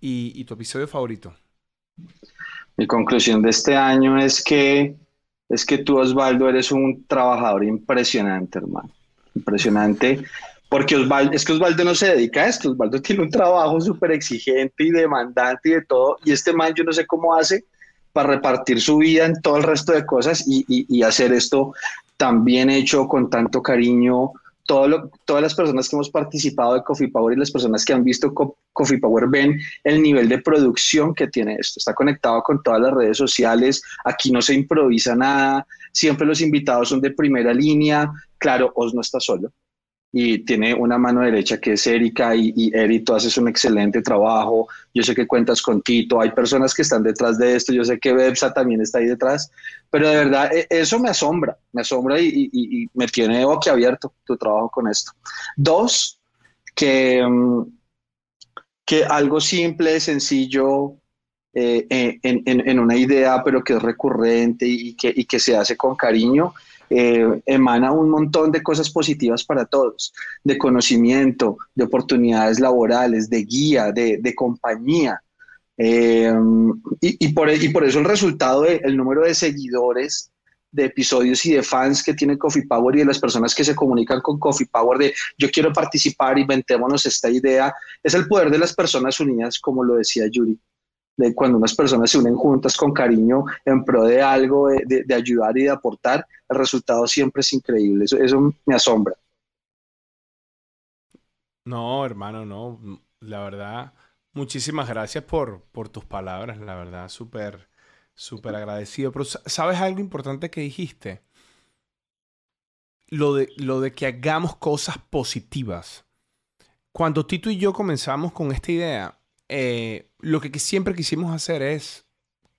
y, tu episodio favorito? Mi conclusión de este año es que es que tú, Osvaldo, eres un trabajador impresionante, hermano. Impresionante. Porque Osvaldo, es que Osvaldo no se dedica a esto. Osvaldo tiene un trabajo súper exigente y demandante y de todo. Y este man, yo no sé cómo hace para repartir su vida en todo el resto de cosas y, y hacer esto tan bien hecho, con tanto cariño, todas las personas que hemos participado de Coffee Power y las personas que han visto Coffee Power ven el nivel de producción que tiene esto. Está conectado con todas las redes sociales, aquí no se improvisa nada, siempre los invitados son de primera línea. Claro, Os no está solo, y tiene una mano derecha que es Erika y, y Eri, tú haces un excelente trabajo, yo sé que cuentas con Tito, hay personas que están detrás de esto, yo sé que Bebsa también está ahí detrás, pero de verdad e, eso me asombra, me asombra y, me tiene boquiabierto tu trabajo con esto. Dos, que, mm, algo simple, sencillo, eh, en, en, una idea, pero que es recurrente y y que se hace con cariño, eh, emana un montón de cosas positivas para todos, de conocimiento, de oportunidades laborales, de guía, de, compañía. Eh, y, por, eso el resultado del número de seguidores de episodios y de fans que tiene Coffee Power y de las personas que se comunican con Coffee Power de yo quiero participar, inventémonos esta idea, es el poder de las personas unidas, como lo decía Yuri cuando unas personas se unen juntas con cariño en pro de algo, de, ayudar y de aportar, el resultado siempre es increíble. Eso, me asombra. No, hermano, no. La verdad, muchísimas gracias por, por tus palabras. La verdad, súper, súper agradecido. Pero, ¿sabes algo importante que dijiste? Lo de, lo de que hagamos cosas positivas. Cuando Tito y yo comenzamos con esta idea, eh, lo que siempre quisimos hacer es,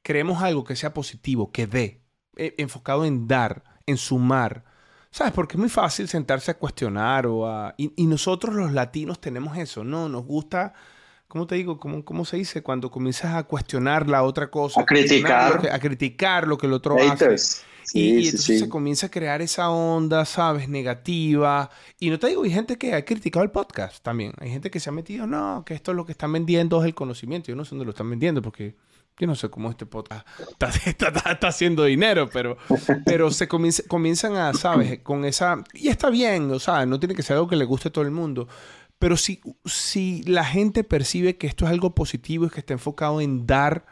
creemos algo que sea positivo, que dé, eh, enfocado en dar, en sumar. ¿Sabes? Porque es muy fácil sentarse a cuestionar o a... Y, nosotros los latinos tenemos eso, ¿no? Nos gusta, ¿cómo te digo? ¿Cómo, cómo se dice? Cuando comienzas a cuestionar la otra cosa. A criticar. a criticar lo que el otro hace y, entonces se comienza a crear esa onda, ¿sabes? Negativa. Y no te digo, hay gente que ha criticado el podcast también. Hay gente que se ha metido, no, que esto es lo que están vendiendo es el conocimiento. Yo no sé dónde lo están vendiendo porque yo no sé cómo este podcast (laughs) está, está, haciendo dinero, pero, pero se comienzan a, ¿sabes? Con esa... Y está bien, o sea, no tiene que ser algo que le guste a todo el mundo. Pero si, si la gente percibe que esto es algo positivo y que está enfocado en dar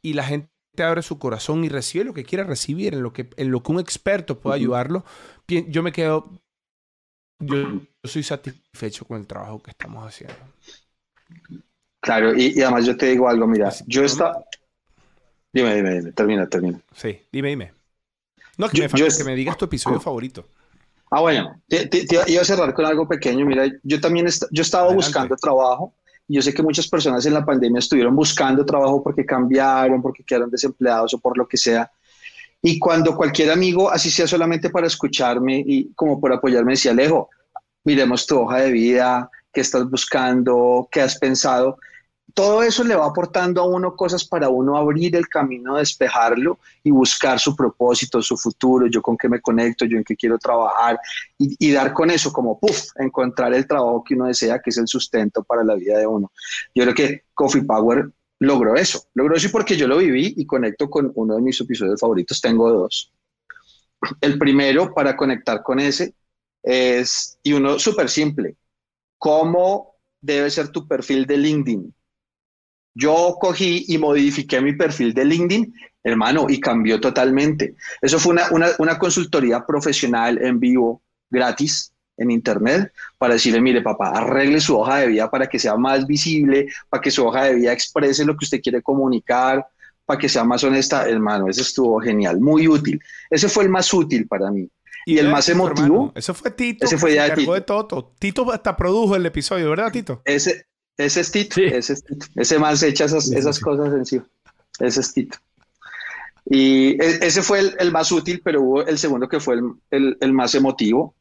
y la gente te abre su corazón y recibe lo que quiera recibir, en lo que, en lo que un experto pueda ayudarlo, yo me quedo, yo, soy satisfecho con el trabajo que estamos haciendo. Claro, y, además yo te digo algo, mira, yo está... Dime, dime, dime, termina, termina. Sí, dime, dime. No, que, me, que me digas tu episodio (coughs) favorito. Ah, bueno, te, iba a cerrar con algo pequeño. Mira, yo también yo estaba buscando trabajo yo sé que muchas personas en la pandemia estuvieron buscando trabajo porque cambiaron, porque quedaron desempleados o por lo que sea. Y cuando cualquier amigo, así sea solamente para escucharme y como por apoyarme, decía, Alejo, miremos tu hoja de vida, qué estás buscando, qué has pensado. Todo eso le va aportando a uno cosas para uno abrir el camino, despejarlo y buscar su propósito, su futuro, yo con qué me conecto, yo en qué quiero trabajar y, dar con eso como, puff, encontrar el trabajo que uno desea, que es el sustento para la vida de uno. Yo creo que Coffee Power logró eso, logró eso porque yo lo viví y conecto con uno de mis episodios favoritos, tengo dos. El primero para conectar con ese es, y uno súper simple, ¿cómo debe ser tu perfil de LinkedIn? Yo cogí y modifiqué mi perfil de LinkedIn, hermano, y cambió totalmente. Eso fue una, una, consultoría profesional en vivo, gratis, en internet, para decirle, mire, papá, arregle su hoja de vida para que sea más visible, para que su hoja de vida exprese lo que usted quiere comunicar, para que sea más honesta, hermano. Eso estuvo genial, muy útil. Ese fue el más útil para mí. Y, el más emotivo. Eso fue Tito. Ese fue de Tito. Tito hasta produjo el episodio, ¿verdad, Tito? Ese, ese es Tito. Ese es Tito. Ese más echa esas, esas cosas encima. Ese es Tito. Y e, ese fue el, el, más útil, pero hubo el segundo que fue el, el, el más emotivo,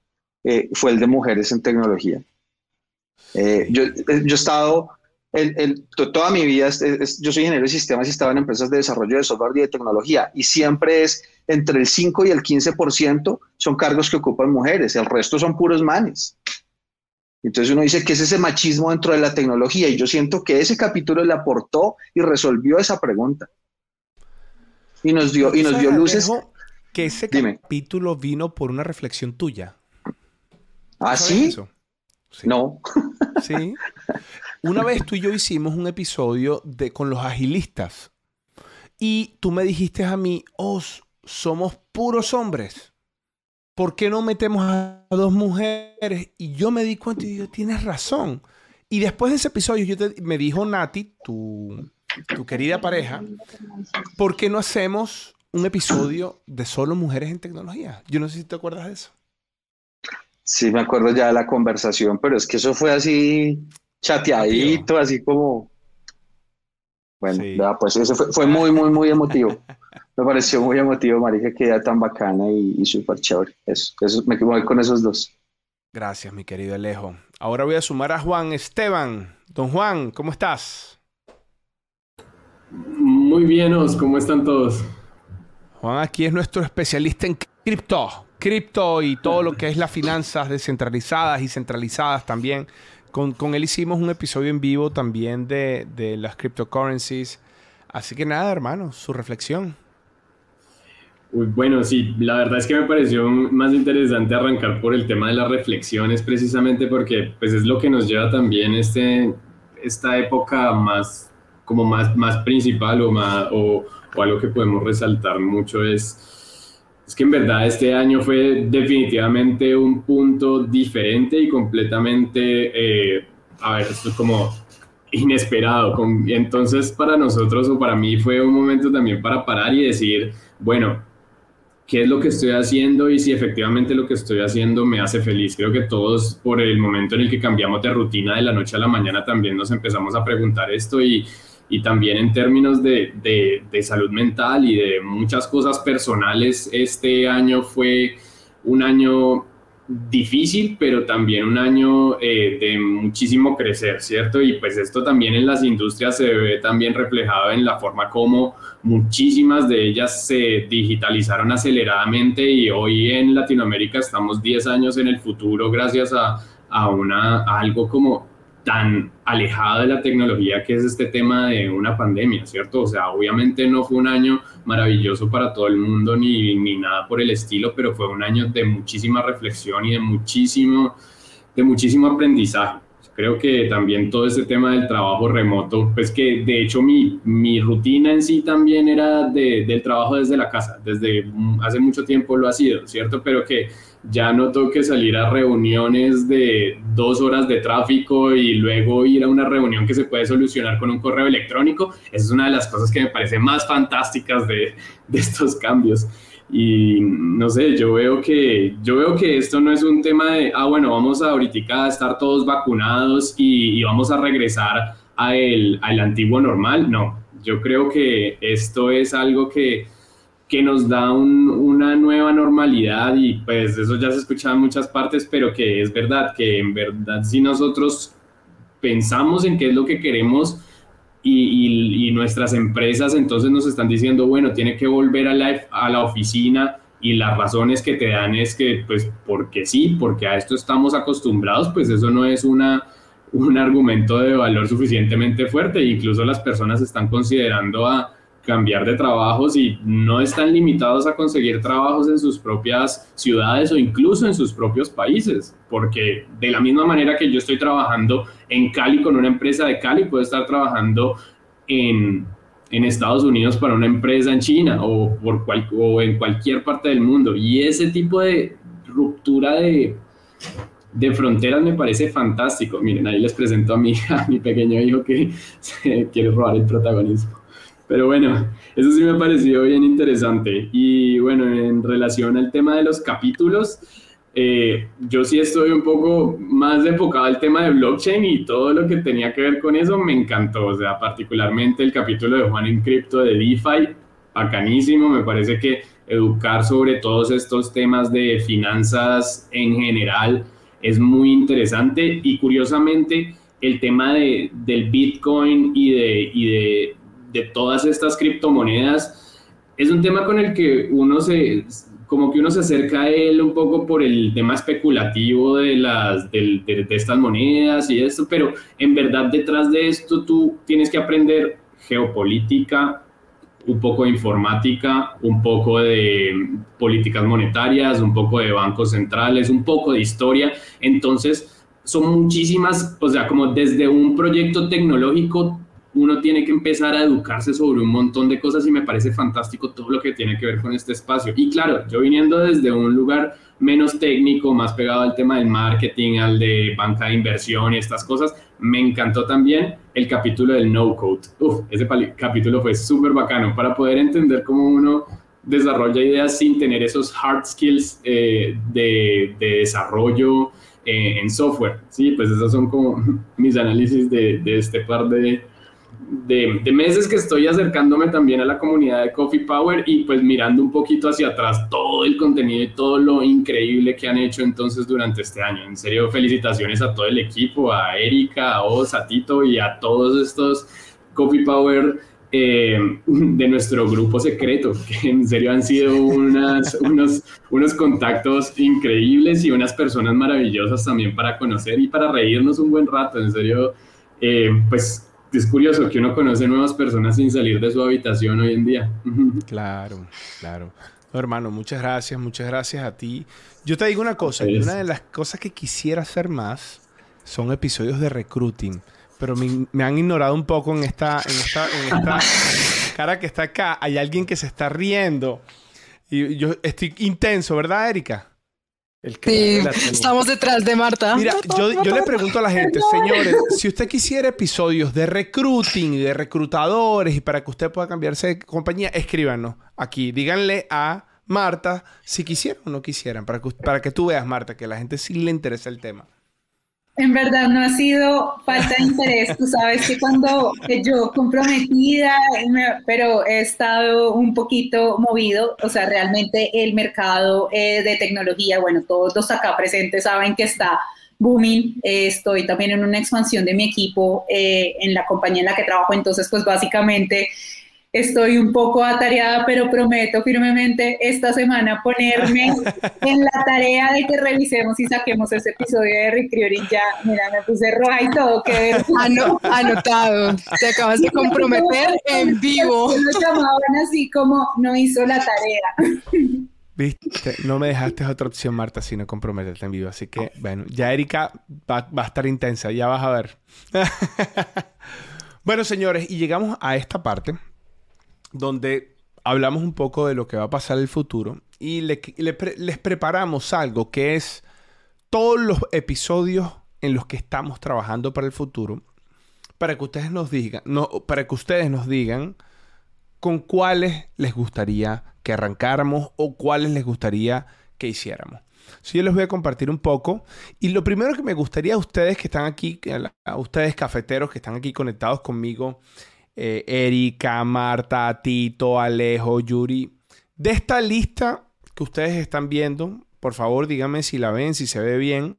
eh, fue el de mujeres en tecnología. Eh, yo, eh, yo he estado toda mi vida, yo soy ingeniero de sistemas y estaba en empresas de desarrollo de software y de tecnología y siempre es entre el 5 y el 15% son cargos que ocupan mujeres, el resto son puros manes. Entonces uno dice que es ese machismo dentro de la tecnología y yo siento que ese capítulo le aportó y resolvió esa pregunta. Y nos dio, y nos dio luces. Que ese capítulo vino por una reflexión tuya. ¿Ah, sí? No. (laughs) Sí. Una vez tú y yo hicimos un episodio de, con los agilistas y tú me dijiste a mí, oh, somos puros hombres. ¿Por qué no metemos a dos mujeres? Y yo me di cuenta y digo, tienes razón. Y después de ese episodio, yo me dijo Nati, tu, tu querida pareja, ¿por qué no hacemos un episodio de solo mujeres en tecnología? Yo no sé si te acuerdas de eso. Sí, me acuerdo ya de la conversación, pero es que eso fue así chateadito, así como... Bueno, pues eso fue, muy, muy, muy emotivo. (laughs) Me pareció muy emotivo, Marija, que era tan bacana y, y súper chévere. Eso, eso, me voy con esos dos. Gracias, mi querido Alejo. Ahora voy a sumar a Juan Esteban. Don Juan, ¿cómo estás? Muy bien, ¿cómo están todos? Juan aquí es nuestro especialista en cripto cripto y todo lo que es las finanzas descentralizadas y centralizadas también. Con, con él hicimos un episodio en vivo también de, de las cryptocurrencies. Así que nada, hermano, su reflexión. Bueno, sí, la verdad es que me pareció más interesante arrancar por el tema de las reflexiones, precisamente porque pues, es lo que nos lleva también este, esta época más, como más, más principal o, más, o, o algo que podemos resaltar mucho es es que en verdad este año fue definitivamente un punto diferente y completamente, eh, a ver, esto es como inesperado. Entonces para nosotros o para mí fue un momento también para parar y decir, bueno, ¿qué es lo que estoy haciendo y si efectivamente lo que estoy haciendo me hace feliz? Creo que todos por el momento en el que cambiamos de rutina de la noche a la mañana también nos empezamos a preguntar esto y y también en términos de, de, salud mental y de muchas cosas personales, este año fue un año difícil, pero también un año eh, de muchísimo crecer, ¿cierto? Y pues esto también en las industrias se ve también reflejado en la forma como muchísimas de ellas se digitalizaron aceleradamente y hoy en Latinoamérica estamos 10 años en el futuro gracias a, a, una, a algo como tan alejado de la tecnología que es este tema de una pandemia, ¿cierto? O sea, obviamente no fue un año maravilloso para todo el mundo ni, ni nada por el estilo, pero fue un año de muchísima reflexión y de muchísimo, de muchísimo aprendizaje. Creo que también todo este tema del trabajo remoto, pues que de hecho mi, mi rutina en sí también era de, del trabajo desde la casa, desde hace mucho tiempo lo ha sido, ¿cierto? Pero que ya no tengo que salir a reuniones de dos horas de tráfico y luego ir a una reunión que se puede solucionar con un correo electrónico. Esa es una de las cosas que me parece más fantásticas de, de estos cambios. Y no sé, yo veo que yo veo que esto no es un tema de, ah, bueno, vamos a ahorita a estar todos vacunados y, vamos a regresar a el, al antiguo normal. No, yo creo que esto es algo que que nos da una nueva normalidad y pues eso ya se escuchaba en muchas partes, pero que es verdad, que en verdad si nosotros pensamos en qué es lo que queremos y, nuestras empresas entonces nos están diciendo, bueno, tiene que volver a la, a la oficina y las razones que te dan es que, pues, porque sí, porque a esto estamos acostumbrados, pues eso no es una, un argumento de valor suficientemente fuerte. Incluso las personas están considerando a cambiar de trabajos y no están limitados a conseguir trabajos en sus propias ciudades o incluso en sus propios países, porque de la misma manera que yo estoy trabajando en Cali con una empresa de Cali, puedo estar trabajando en, en Estados Unidos para una empresa en China o, por o en cualquier parte del mundo. Y ese tipo de ruptura de, de fronteras me parece fantástico. Miren, ahí les presento a mi, (laughs) a mi pequeño hijo que (laughs) quiere robar el protagonismo. Pero bueno, eso sí me pareció bien interesante. Y bueno, en relación al tema de los capítulos, eh, yo sí estoy un poco más enfocado al tema de blockchain y todo lo que tenía que ver con eso me encantó. O sea, particularmente el capítulo de Juan en Cripto de DeFi, bacanísimo. Me parece que educar sobre todos estos temas de finanzas en general es muy interesante y curiosamente el tema de, del Bitcoin y de, y de de todas estas criptomonedas, es un tema con el que uno se, como que uno se acerca a él un poco por el tema especulativo de, las, de, estas monedas y esto, pero en verdad detrás de esto tú tienes que aprender geopolítica, un poco de informática, un poco de políticas monetarias, un poco de bancos centrales, un poco de historia. Entonces, son muchísimas, o sea, como desde un proyecto tecnológico uno tiene que empezar a educarse sobre un montón de cosas y me parece fantástico todo lo que tiene que ver con este espacio. Y claro, yo viniendo desde un lugar menos técnico, más pegado al tema del marketing, al de banca de inversión y estas cosas, me encantó también el capítulo del no code. Uf, ese capítulo fue súper bacano para poder entender cómo uno desarrolla ideas sin tener esos hard skills eh, de, desarrollo eh, en software. Sí, pues esos son como (laughs) mis análisis de este par de, de, meses que estoy acercándome también a la comunidad de Coffee Power y pues mirando un poquito hacia atrás todo el contenido y todo lo increíble que han hecho entonces durante este año. En serio, felicitaciones a todo el equipo, a Erika, a Oz, a Tito y a todos estos Coffee Power eh, de nuestro grupo secreto, que en serio han sido unas, (laughs) unos, unos contactos increíbles y unas personas maravillosas también para conocer y para reírnos un buen rato. En serio, eh, pues es curioso que uno conoce nuevas personas sin salir de su habitación hoy en día. (laughs) Claro, claro. hermano, muchas gracias, muchas gracias a ti. Yo te digo una cosa, una de las cosas que quisiera hacer más son episodios de recruiting, pero me, han ignorado un poco en esta, en esta, en esta (laughs) cara que está acá. Hay alguien que se está riendo. Y yo estoy intenso, ¿verdad, Erika? Sí, estamos detrás de Marta. Mira, yo, le pregunto a la gente, señores, si usted quisiera episodios de recruiting y de reclutadores y para que usted pueda cambiarse de compañía, escríbanos aquí. Díganle a Marta si quisieran o no quisieran, para que, para que tú veas, Marta, que a la gente sí le interesa el tema. En verdad no ha sido falta de interés, tú sabes que cuando yo comprometida, pero he estado un poquito movido, o sea, realmente el mercado eh, de tecnología, bueno, todos los acá presentes saben que está booming, eh, estoy también en una expansión de mi equipo eh, en la compañía en la que trabajo, entonces pues básicamente Estoy un poco atareada, pero prometo firmemente esta semana ponerme (laughs) en la tarea de que revisemos y saquemos ese episodio de Recruiting ya. Mira, me puse roja y todo. Que anotado. Te acabas de comprometer en vivo. Lo llamaban así como no hizo la tarea. Viste, no me dejaste otra opción, Marta, sino comprometerte en vivo. Así que, bueno, ya Erika va, va a estar intensa, ya vas a ver. (laughs) bueno, señores, y llegamos a esta parte donde hablamos un poco de lo que va a pasar en el futuro y les preparamos algo que es todos los episodios en los que estamos trabajando para el futuro para que ustedes nos digan, no, para que ustedes nos digan con cuáles les gustaría que arrancáramos o cuáles les gustaría que hiciéramos. Si yo les voy a compartir un poco. Y lo primero que me gustaría a ustedes que están aquí, a ustedes cafeteros que están aquí conectados conmigo eh, Erika, Marta, Tito, Alejo, Yuri. De esta lista que ustedes están viendo, por favor díganme si la ven, si se ve bien.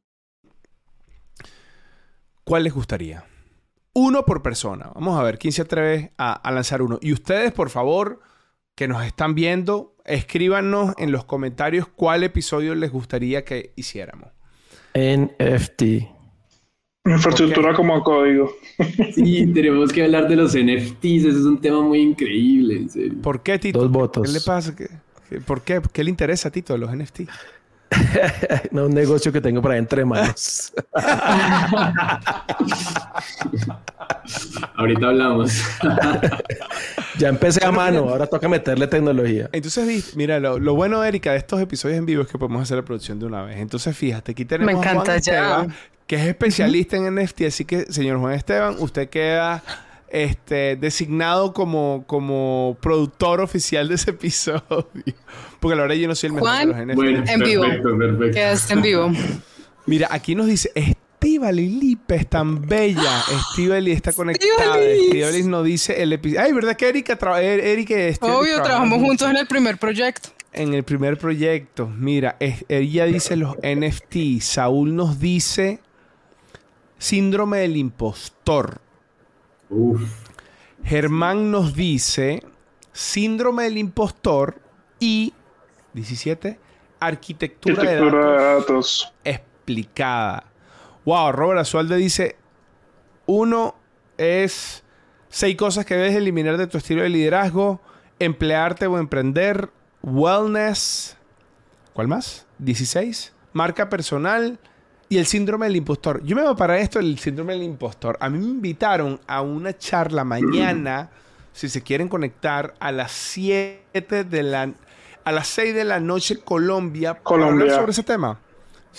¿Cuál les gustaría? uno por persona. Vamos a ver quién se atreve a, lanzar uno. Y ustedes, por favor, que nos están viendo, escríbanos en los comentarios cuál episodio les gustaría que hiciéramos. NFT. Infraestructura como código. Sí, tenemos que hablar de los NFTs. Eso es un tema muy increíble, en serio. ¿Por qué, Tito? Dos votos. ¿Qué le pasa? ¿Por qué? ¿Qué le interesa a Tito de los NFTs? (laughs) no un negocio que tengo para entre manos. (laughs) Ahorita hablamos. (laughs) ya empecé a mano, ahora toca meterle tecnología. Entonces, mira, lo, bueno, Erika, de estos episodios en vivo es que podemos hacer la producción de una vez. Entonces, fíjate, aquí tenemos Me encanta a Juan Esteban, que es especialista en NFT. Así que, señor Juan Esteban, usted queda este, designado como, como productor oficial de ese episodio. (laughs) Porque la verdad yo no soy el mejor de los NFT. Bueno, en vivo. Perfecto. Quedaste en vivo. (laughs) Mira, aquí nos dice, Estivali Lipe es tan bella. Estivali está conectada. Estivali nos dice el episodio. Ay, ¿verdad que Erika trabaja? Er, Erika Obvio, trabajamos juntos en el primer proyecto. En el primer proyecto. Mira, ella dice los NFT. Saúl nos dice síndrome del impostor. Germán nos dice síndrome del impostor y 17 arquitectura, de, datos explicada. Wow, Robert Azualde dice uno es seis cosas que debes eliminar de tu estilo de liderazgo, emplearte o emprender, wellness, ¿cuál más? 16, marca personal, y el síndrome del impostor. Yo me voy para esto, el síndrome del impostor. A mí me invitaron a una charla mañana, si se quieren conectar, a las 7 de la... A las 6 de la noche Colombia, Colombia. sobre ese tema.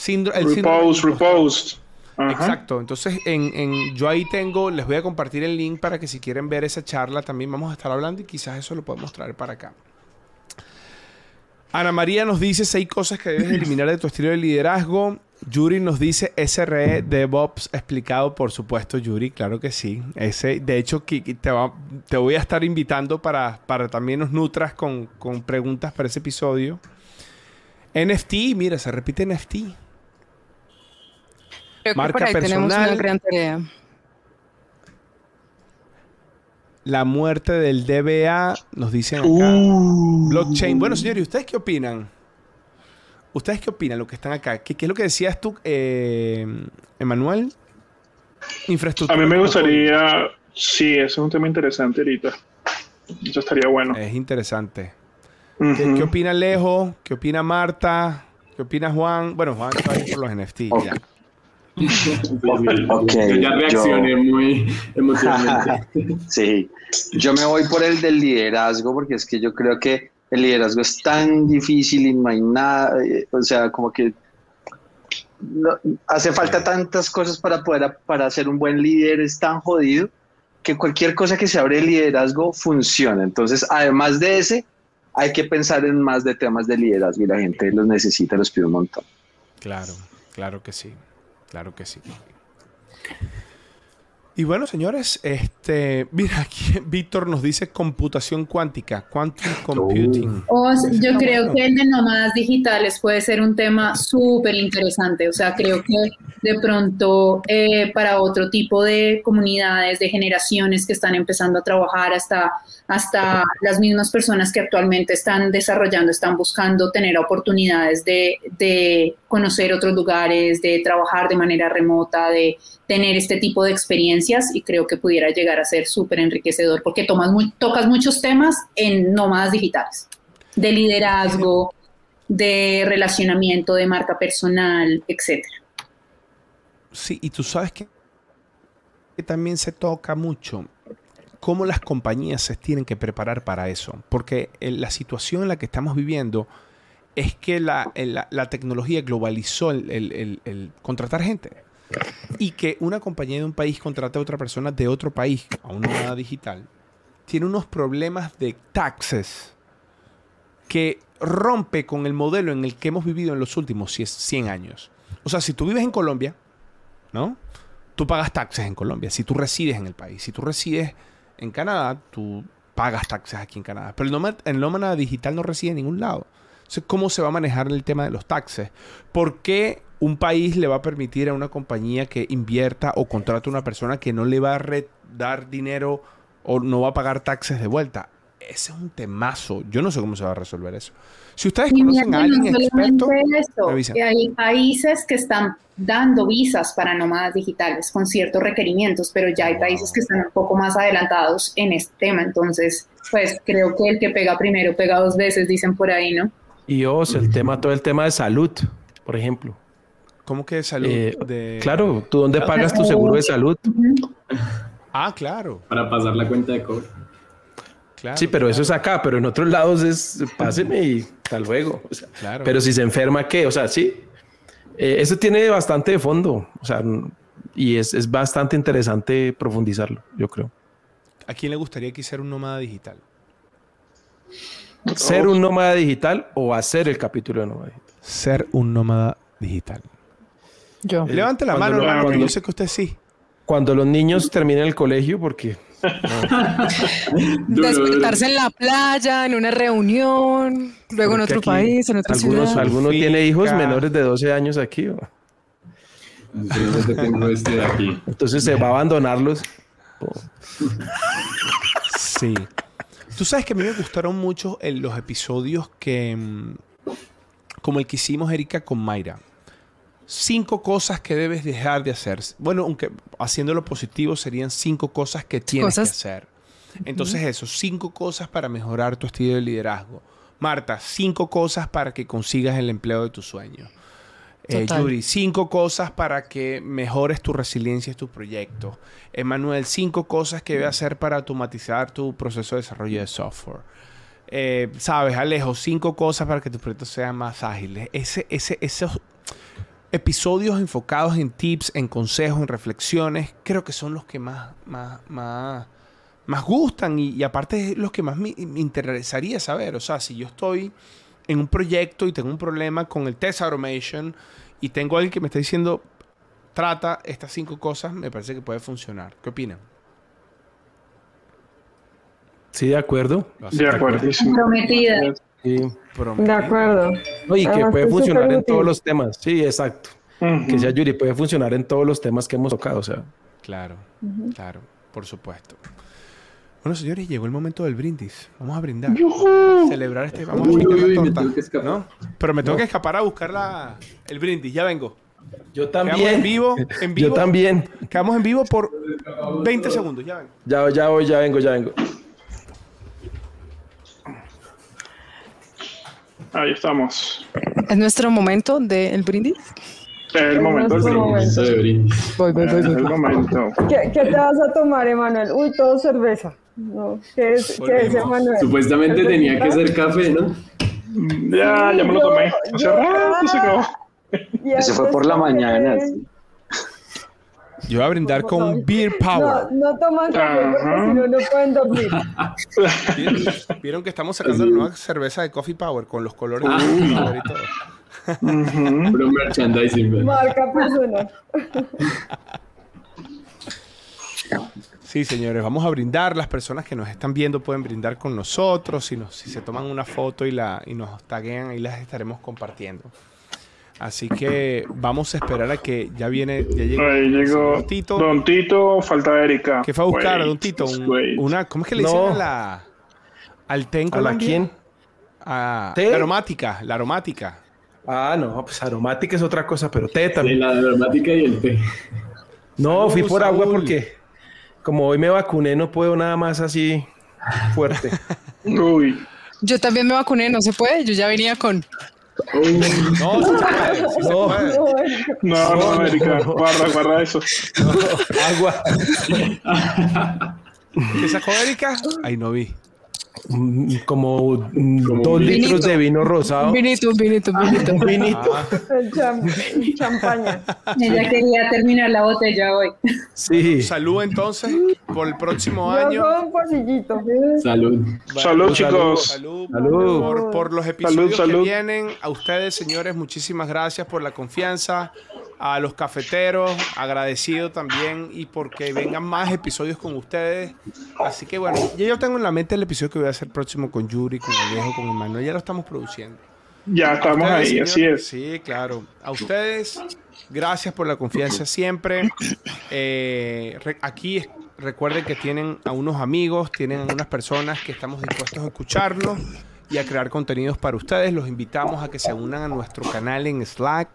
el repose, repose. Exacto. Entonces, en, en, yo ahí tengo, les voy a compartir el link para que si quieren ver esa charla también vamos a estar hablando y quizás eso lo podemos traer para acá. Ana María nos dice seis cosas que debes (clears throat) eliminar de tu estilo de liderazgo. Yuri nos dice SRE DevOps explicado, por supuesto, Yuri, claro que sí. Ese, de hecho, te, te voy a estar invitando para, para también nos nutras con, con preguntas para ese episodio. NFT, mira, se repite NFT. Marca personal. Tenemos una gran tarea. La muerte del DBA, nos dicen acá. Uh. Blockchain. Bueno, señores, ¿y ustedes qué opinan? ¿Ustedes qué opinan, lo que están acá? ¿Qué, es lo que decías tú, eh, Emanuel? Infraestructura. A mí me gustaría, sí, ese es un tema interesante ahorita. Eso estaría bueno. Es interesante. ¿Qué, opina Alejo? ¿Qué opina Marta? ¿Qué opina Juan? Bueno, Juan está ahí por los NFT ya. okay, yo ya reaccioné muy emocionalmente. (laughs) sí, yo me voy por el del liderazgo porque es que yo creo que el liderazgo es tan difícil y no hay nada, eh, o sea, como que hace falta tantas cosas para poder para ser un buen líder, es tan jodido que cualquier cosa que se abre el liderazgo funciona. Entonces, además de ese, hay que pensar en más de temas de liderazgo y la gente los necesita, los pide un montón. Claro, claro que sí. Claro que sí. Y bueno, señores, este, mira, aquí (laughs) Víctor nos dice computación cuántica, quantum computing. yo creo que el de nómadas digitales puede ser un tema súper interesante. O sea, creo que de pronto eh, para otro tipo de comunidades, de generaciones que están empezando a trabajar, hasta, hasta las mismas personas que actualmente están desarrollando, están buscando tener oportunidades de, de conocer otros lugares, de trabajar de manera remota, de tener este tipo de experiencias y creo que pudiera llegar a ser súper enriquecedor porque tomas tocas muchos temas en nómadas digitales, de liderazgo, de relacionamiento, de marca personal, etcétera. Sí, y tú sabes que, también se toca mucho cómo las compañías se tienen que preparar para eso, porque la situación en la que estamos viviendo es que la, la, tecnología globalizó el contratar gente y que una compañía de un país contrate a otra persona de otro país a una moneda digital, tiene unos problemas de taxes que rompe con el modelo en el que hemos vivido en los últimos 100 años. O sea, si tú vives en Colombia, ¿no? Tú pagas taxes en Colombia. Si tú resides en el país, si tú resides en Canadá, tú pagas taxes aquí en Canadá. Pero el nómada, digital no reside en ningún lado. ¿Cómo se va a manejar el tema de los taxes? ¿Por qué un país le va a permitir a una compañía que invierta o contrate a una persona que no le va a dar dinero o no va a pagar taxes de vuelta? Ese es un temazo. Yo no sé cómo se va a resolver eso. Si ustedes conocen a alguien experto, hay países que están dando visas para nómadas digitales con ciertos requerimientos, pero ya hay países que están un poco más adelantados en este tema. Entonces, pues creo que el que pega primero pega dos veces, dicen por ahí, ¿no? Y os, el tema, todo el tema de salud, por ejemplo. ¿Cómo que de salud? Eh, claro, ¿tú dónde pagas tu seguro de salud? Ah, claro. Para pasar la cuenta de cobro. sí, pero eso es acá, pero en otros lados es páseme y hasta luego. claro. Pero si se enferma, ¿qué? O sea, sí. Eh, eso tiene bastante de fondo. O sea, y es, es, bastante interesante profundizarlo, yo creo. ¿A quién le gustaría que hiciera un nómada digital? ¿Ser un nómada digital o hacer el capítulo de nómada digital? Ser un nómada digital. Yo. Levante la mano, hermano, yo sé que usted sí. Cuando los niños terminen el colegio, porque... (laughs) Despertarse en la playa, en una reunión, luego en otro país, en otra algunos, ciudad. ¿Alguno tiene hijos menores de 12 años aquí? Este aquí. Entonces se va a abandonarlos. Sí. Tú sabes que a mí me gustaron mucho los episodios que. Mm, como el que hicimos, Erika, con Mayra. Cinco cosas que debes dejar de hacer. Bueno, aunque haciéndolo positivo serían cinco cosas que tienes que hacer. Entonces, eso, cinco cosas para mejorar tu estilo de liderazgo. Marta, cinco cosas para que consigas el empleo de tus sueños. Eh, Yuri, cinco cosas para que mejores tu resiliencia en tu proyecto. Emanuel, cinco cosas que debe hacer para automatizar tu proceso de desarrollo de software. Eh, Sabes, Alejo, cinco cosas para que tus proyectos sean más ágiles. Ese, ese, esos episodios enfocados en tips, en consejos, en reflexiones, creo que son los que más, más, más, más gustan y, aparte los que más me, me interesaría saber. O sea, si yo estoy en un proyecto y tengo un problema con el test automation y tengo alguien que me está diciendo, trata estas cinco cosas, me parece que puede funcionar. ¿Qué opinan? Sí, de acuerdo. De acuerdo. Prometida. Sí. De acuerdo. y que puede funcionar en todos los temas. Sí, exacto. Que sea Yuri, puede funcionar en todos los temas que hemos tocado. O sea. Claro, claro, por supuesto. Bueno, señores, llegó el momento del brindis. Vamos a brindar. celebrar este. Vamos a torta. ¿no? Pero me tengo que escapar a buscar la, el brindis. Ya vengo. Yo también. en vivo, en (laughs) vivo. Yo también. Quedamos en vivo por 20 segundos. Ya vengo. Ya, ya voy, ya vengo, ya vengo. Ahí estamos. ¿Es nuestro momento del brindis? Es el momento del brindis. Voy, voy, voy. Es el momento. ¿Qué, ¿Qué, te vas a tomar, Emanuel? Uy, todo cerveza. No, ¿qué es, ¿qué es Emanuel? Supuestamente tenía que ser café, ¿no? Ya, ya me lo tomé. Hace rato se acabó. Se fue por la mañana. Yo voy a brindar con Beer Power. No, no toman café porque si no, no pueden dormir. ¿Vieron, que estamos sacando la nueva cerveza de Coffee Power con los colores de Coffee Power y todo? Pero merchandising. Marca personal. Sí, señores, vamos a brindar. Las personas que nos están viendo pueden brindar con nosotros. Si, nos, si se toman una foto y, la, y nos taguean, ahí las estaremos compartiendo. Así que vamos a esperar a que ya viene. Ya llegue, Ahí llegó Don Tito. Don Tito, falta Erika. ¿Qué fue a buscar, Don Tito? una, ¿Cómo es que le dicen a la. Al té ¿A la quién? A, La aromática, la aromática. Ah, no, pues aromática es otra cosa, pero té también. Sí, la aromática y el té. No, fui por agua porque como hoy me vacuné, no puedo nada más así fuerte. (laughs) Uy. Yo también me vacuné, no se puede. Yo ya venía con. No, no, no, no, Erika, guarda, guarda eso. agua. (laughs) ¿Qué sacó Erika? Ahí no vi. Mm, como, dos litros de vino rosado. Vinito, vinito, vinito. vinito. Ah. champaña. Ella quería terminar la botella hoy. Sí. Salud entonces por el próximo año. un pasillito. Salud. salud, chicos. Salud. Por, por, los episodios que vienen. A ustedes, señores, muchísimas gracias por la confianza a los cafeteros, agradecido también y porque vengan más episodios con ustedes. Así que bueno, ya yo tengo en la mente el episodio que voy a hacer próximo con Yuri, con el viejo, con Manuel, ya lo estamos produciendo. Ya estamos ahí, así es. Sí, claro. A ustedes, gracias por la confianza siempre. Eh, aquí recuerden que tienen a unos amigos, tienen a unas personas que estamos dispuestos a escucharlos y a crear contenidos para ustedes. Los invitamos a que se unan a nuestro canal en Slack.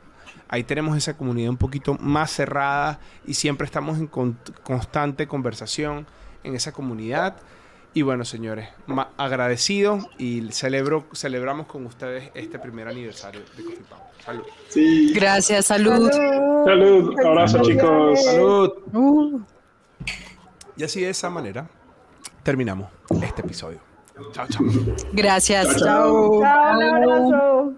Ahí tenemos esa comunidad un poquito más cerrada y siempre estamos en constante conversación en esa comunidad. Y bueno, señores, agradecido y celebro, celebramos con ustedes este primer aniversario de Coffee Power. Salud. Gracias, salud. Salud, abrazo chicos. Salud. Uh. Y así de esa manera terminamos este episodio. Chao, chao. Gracias. Chao. Chao, un abrazo.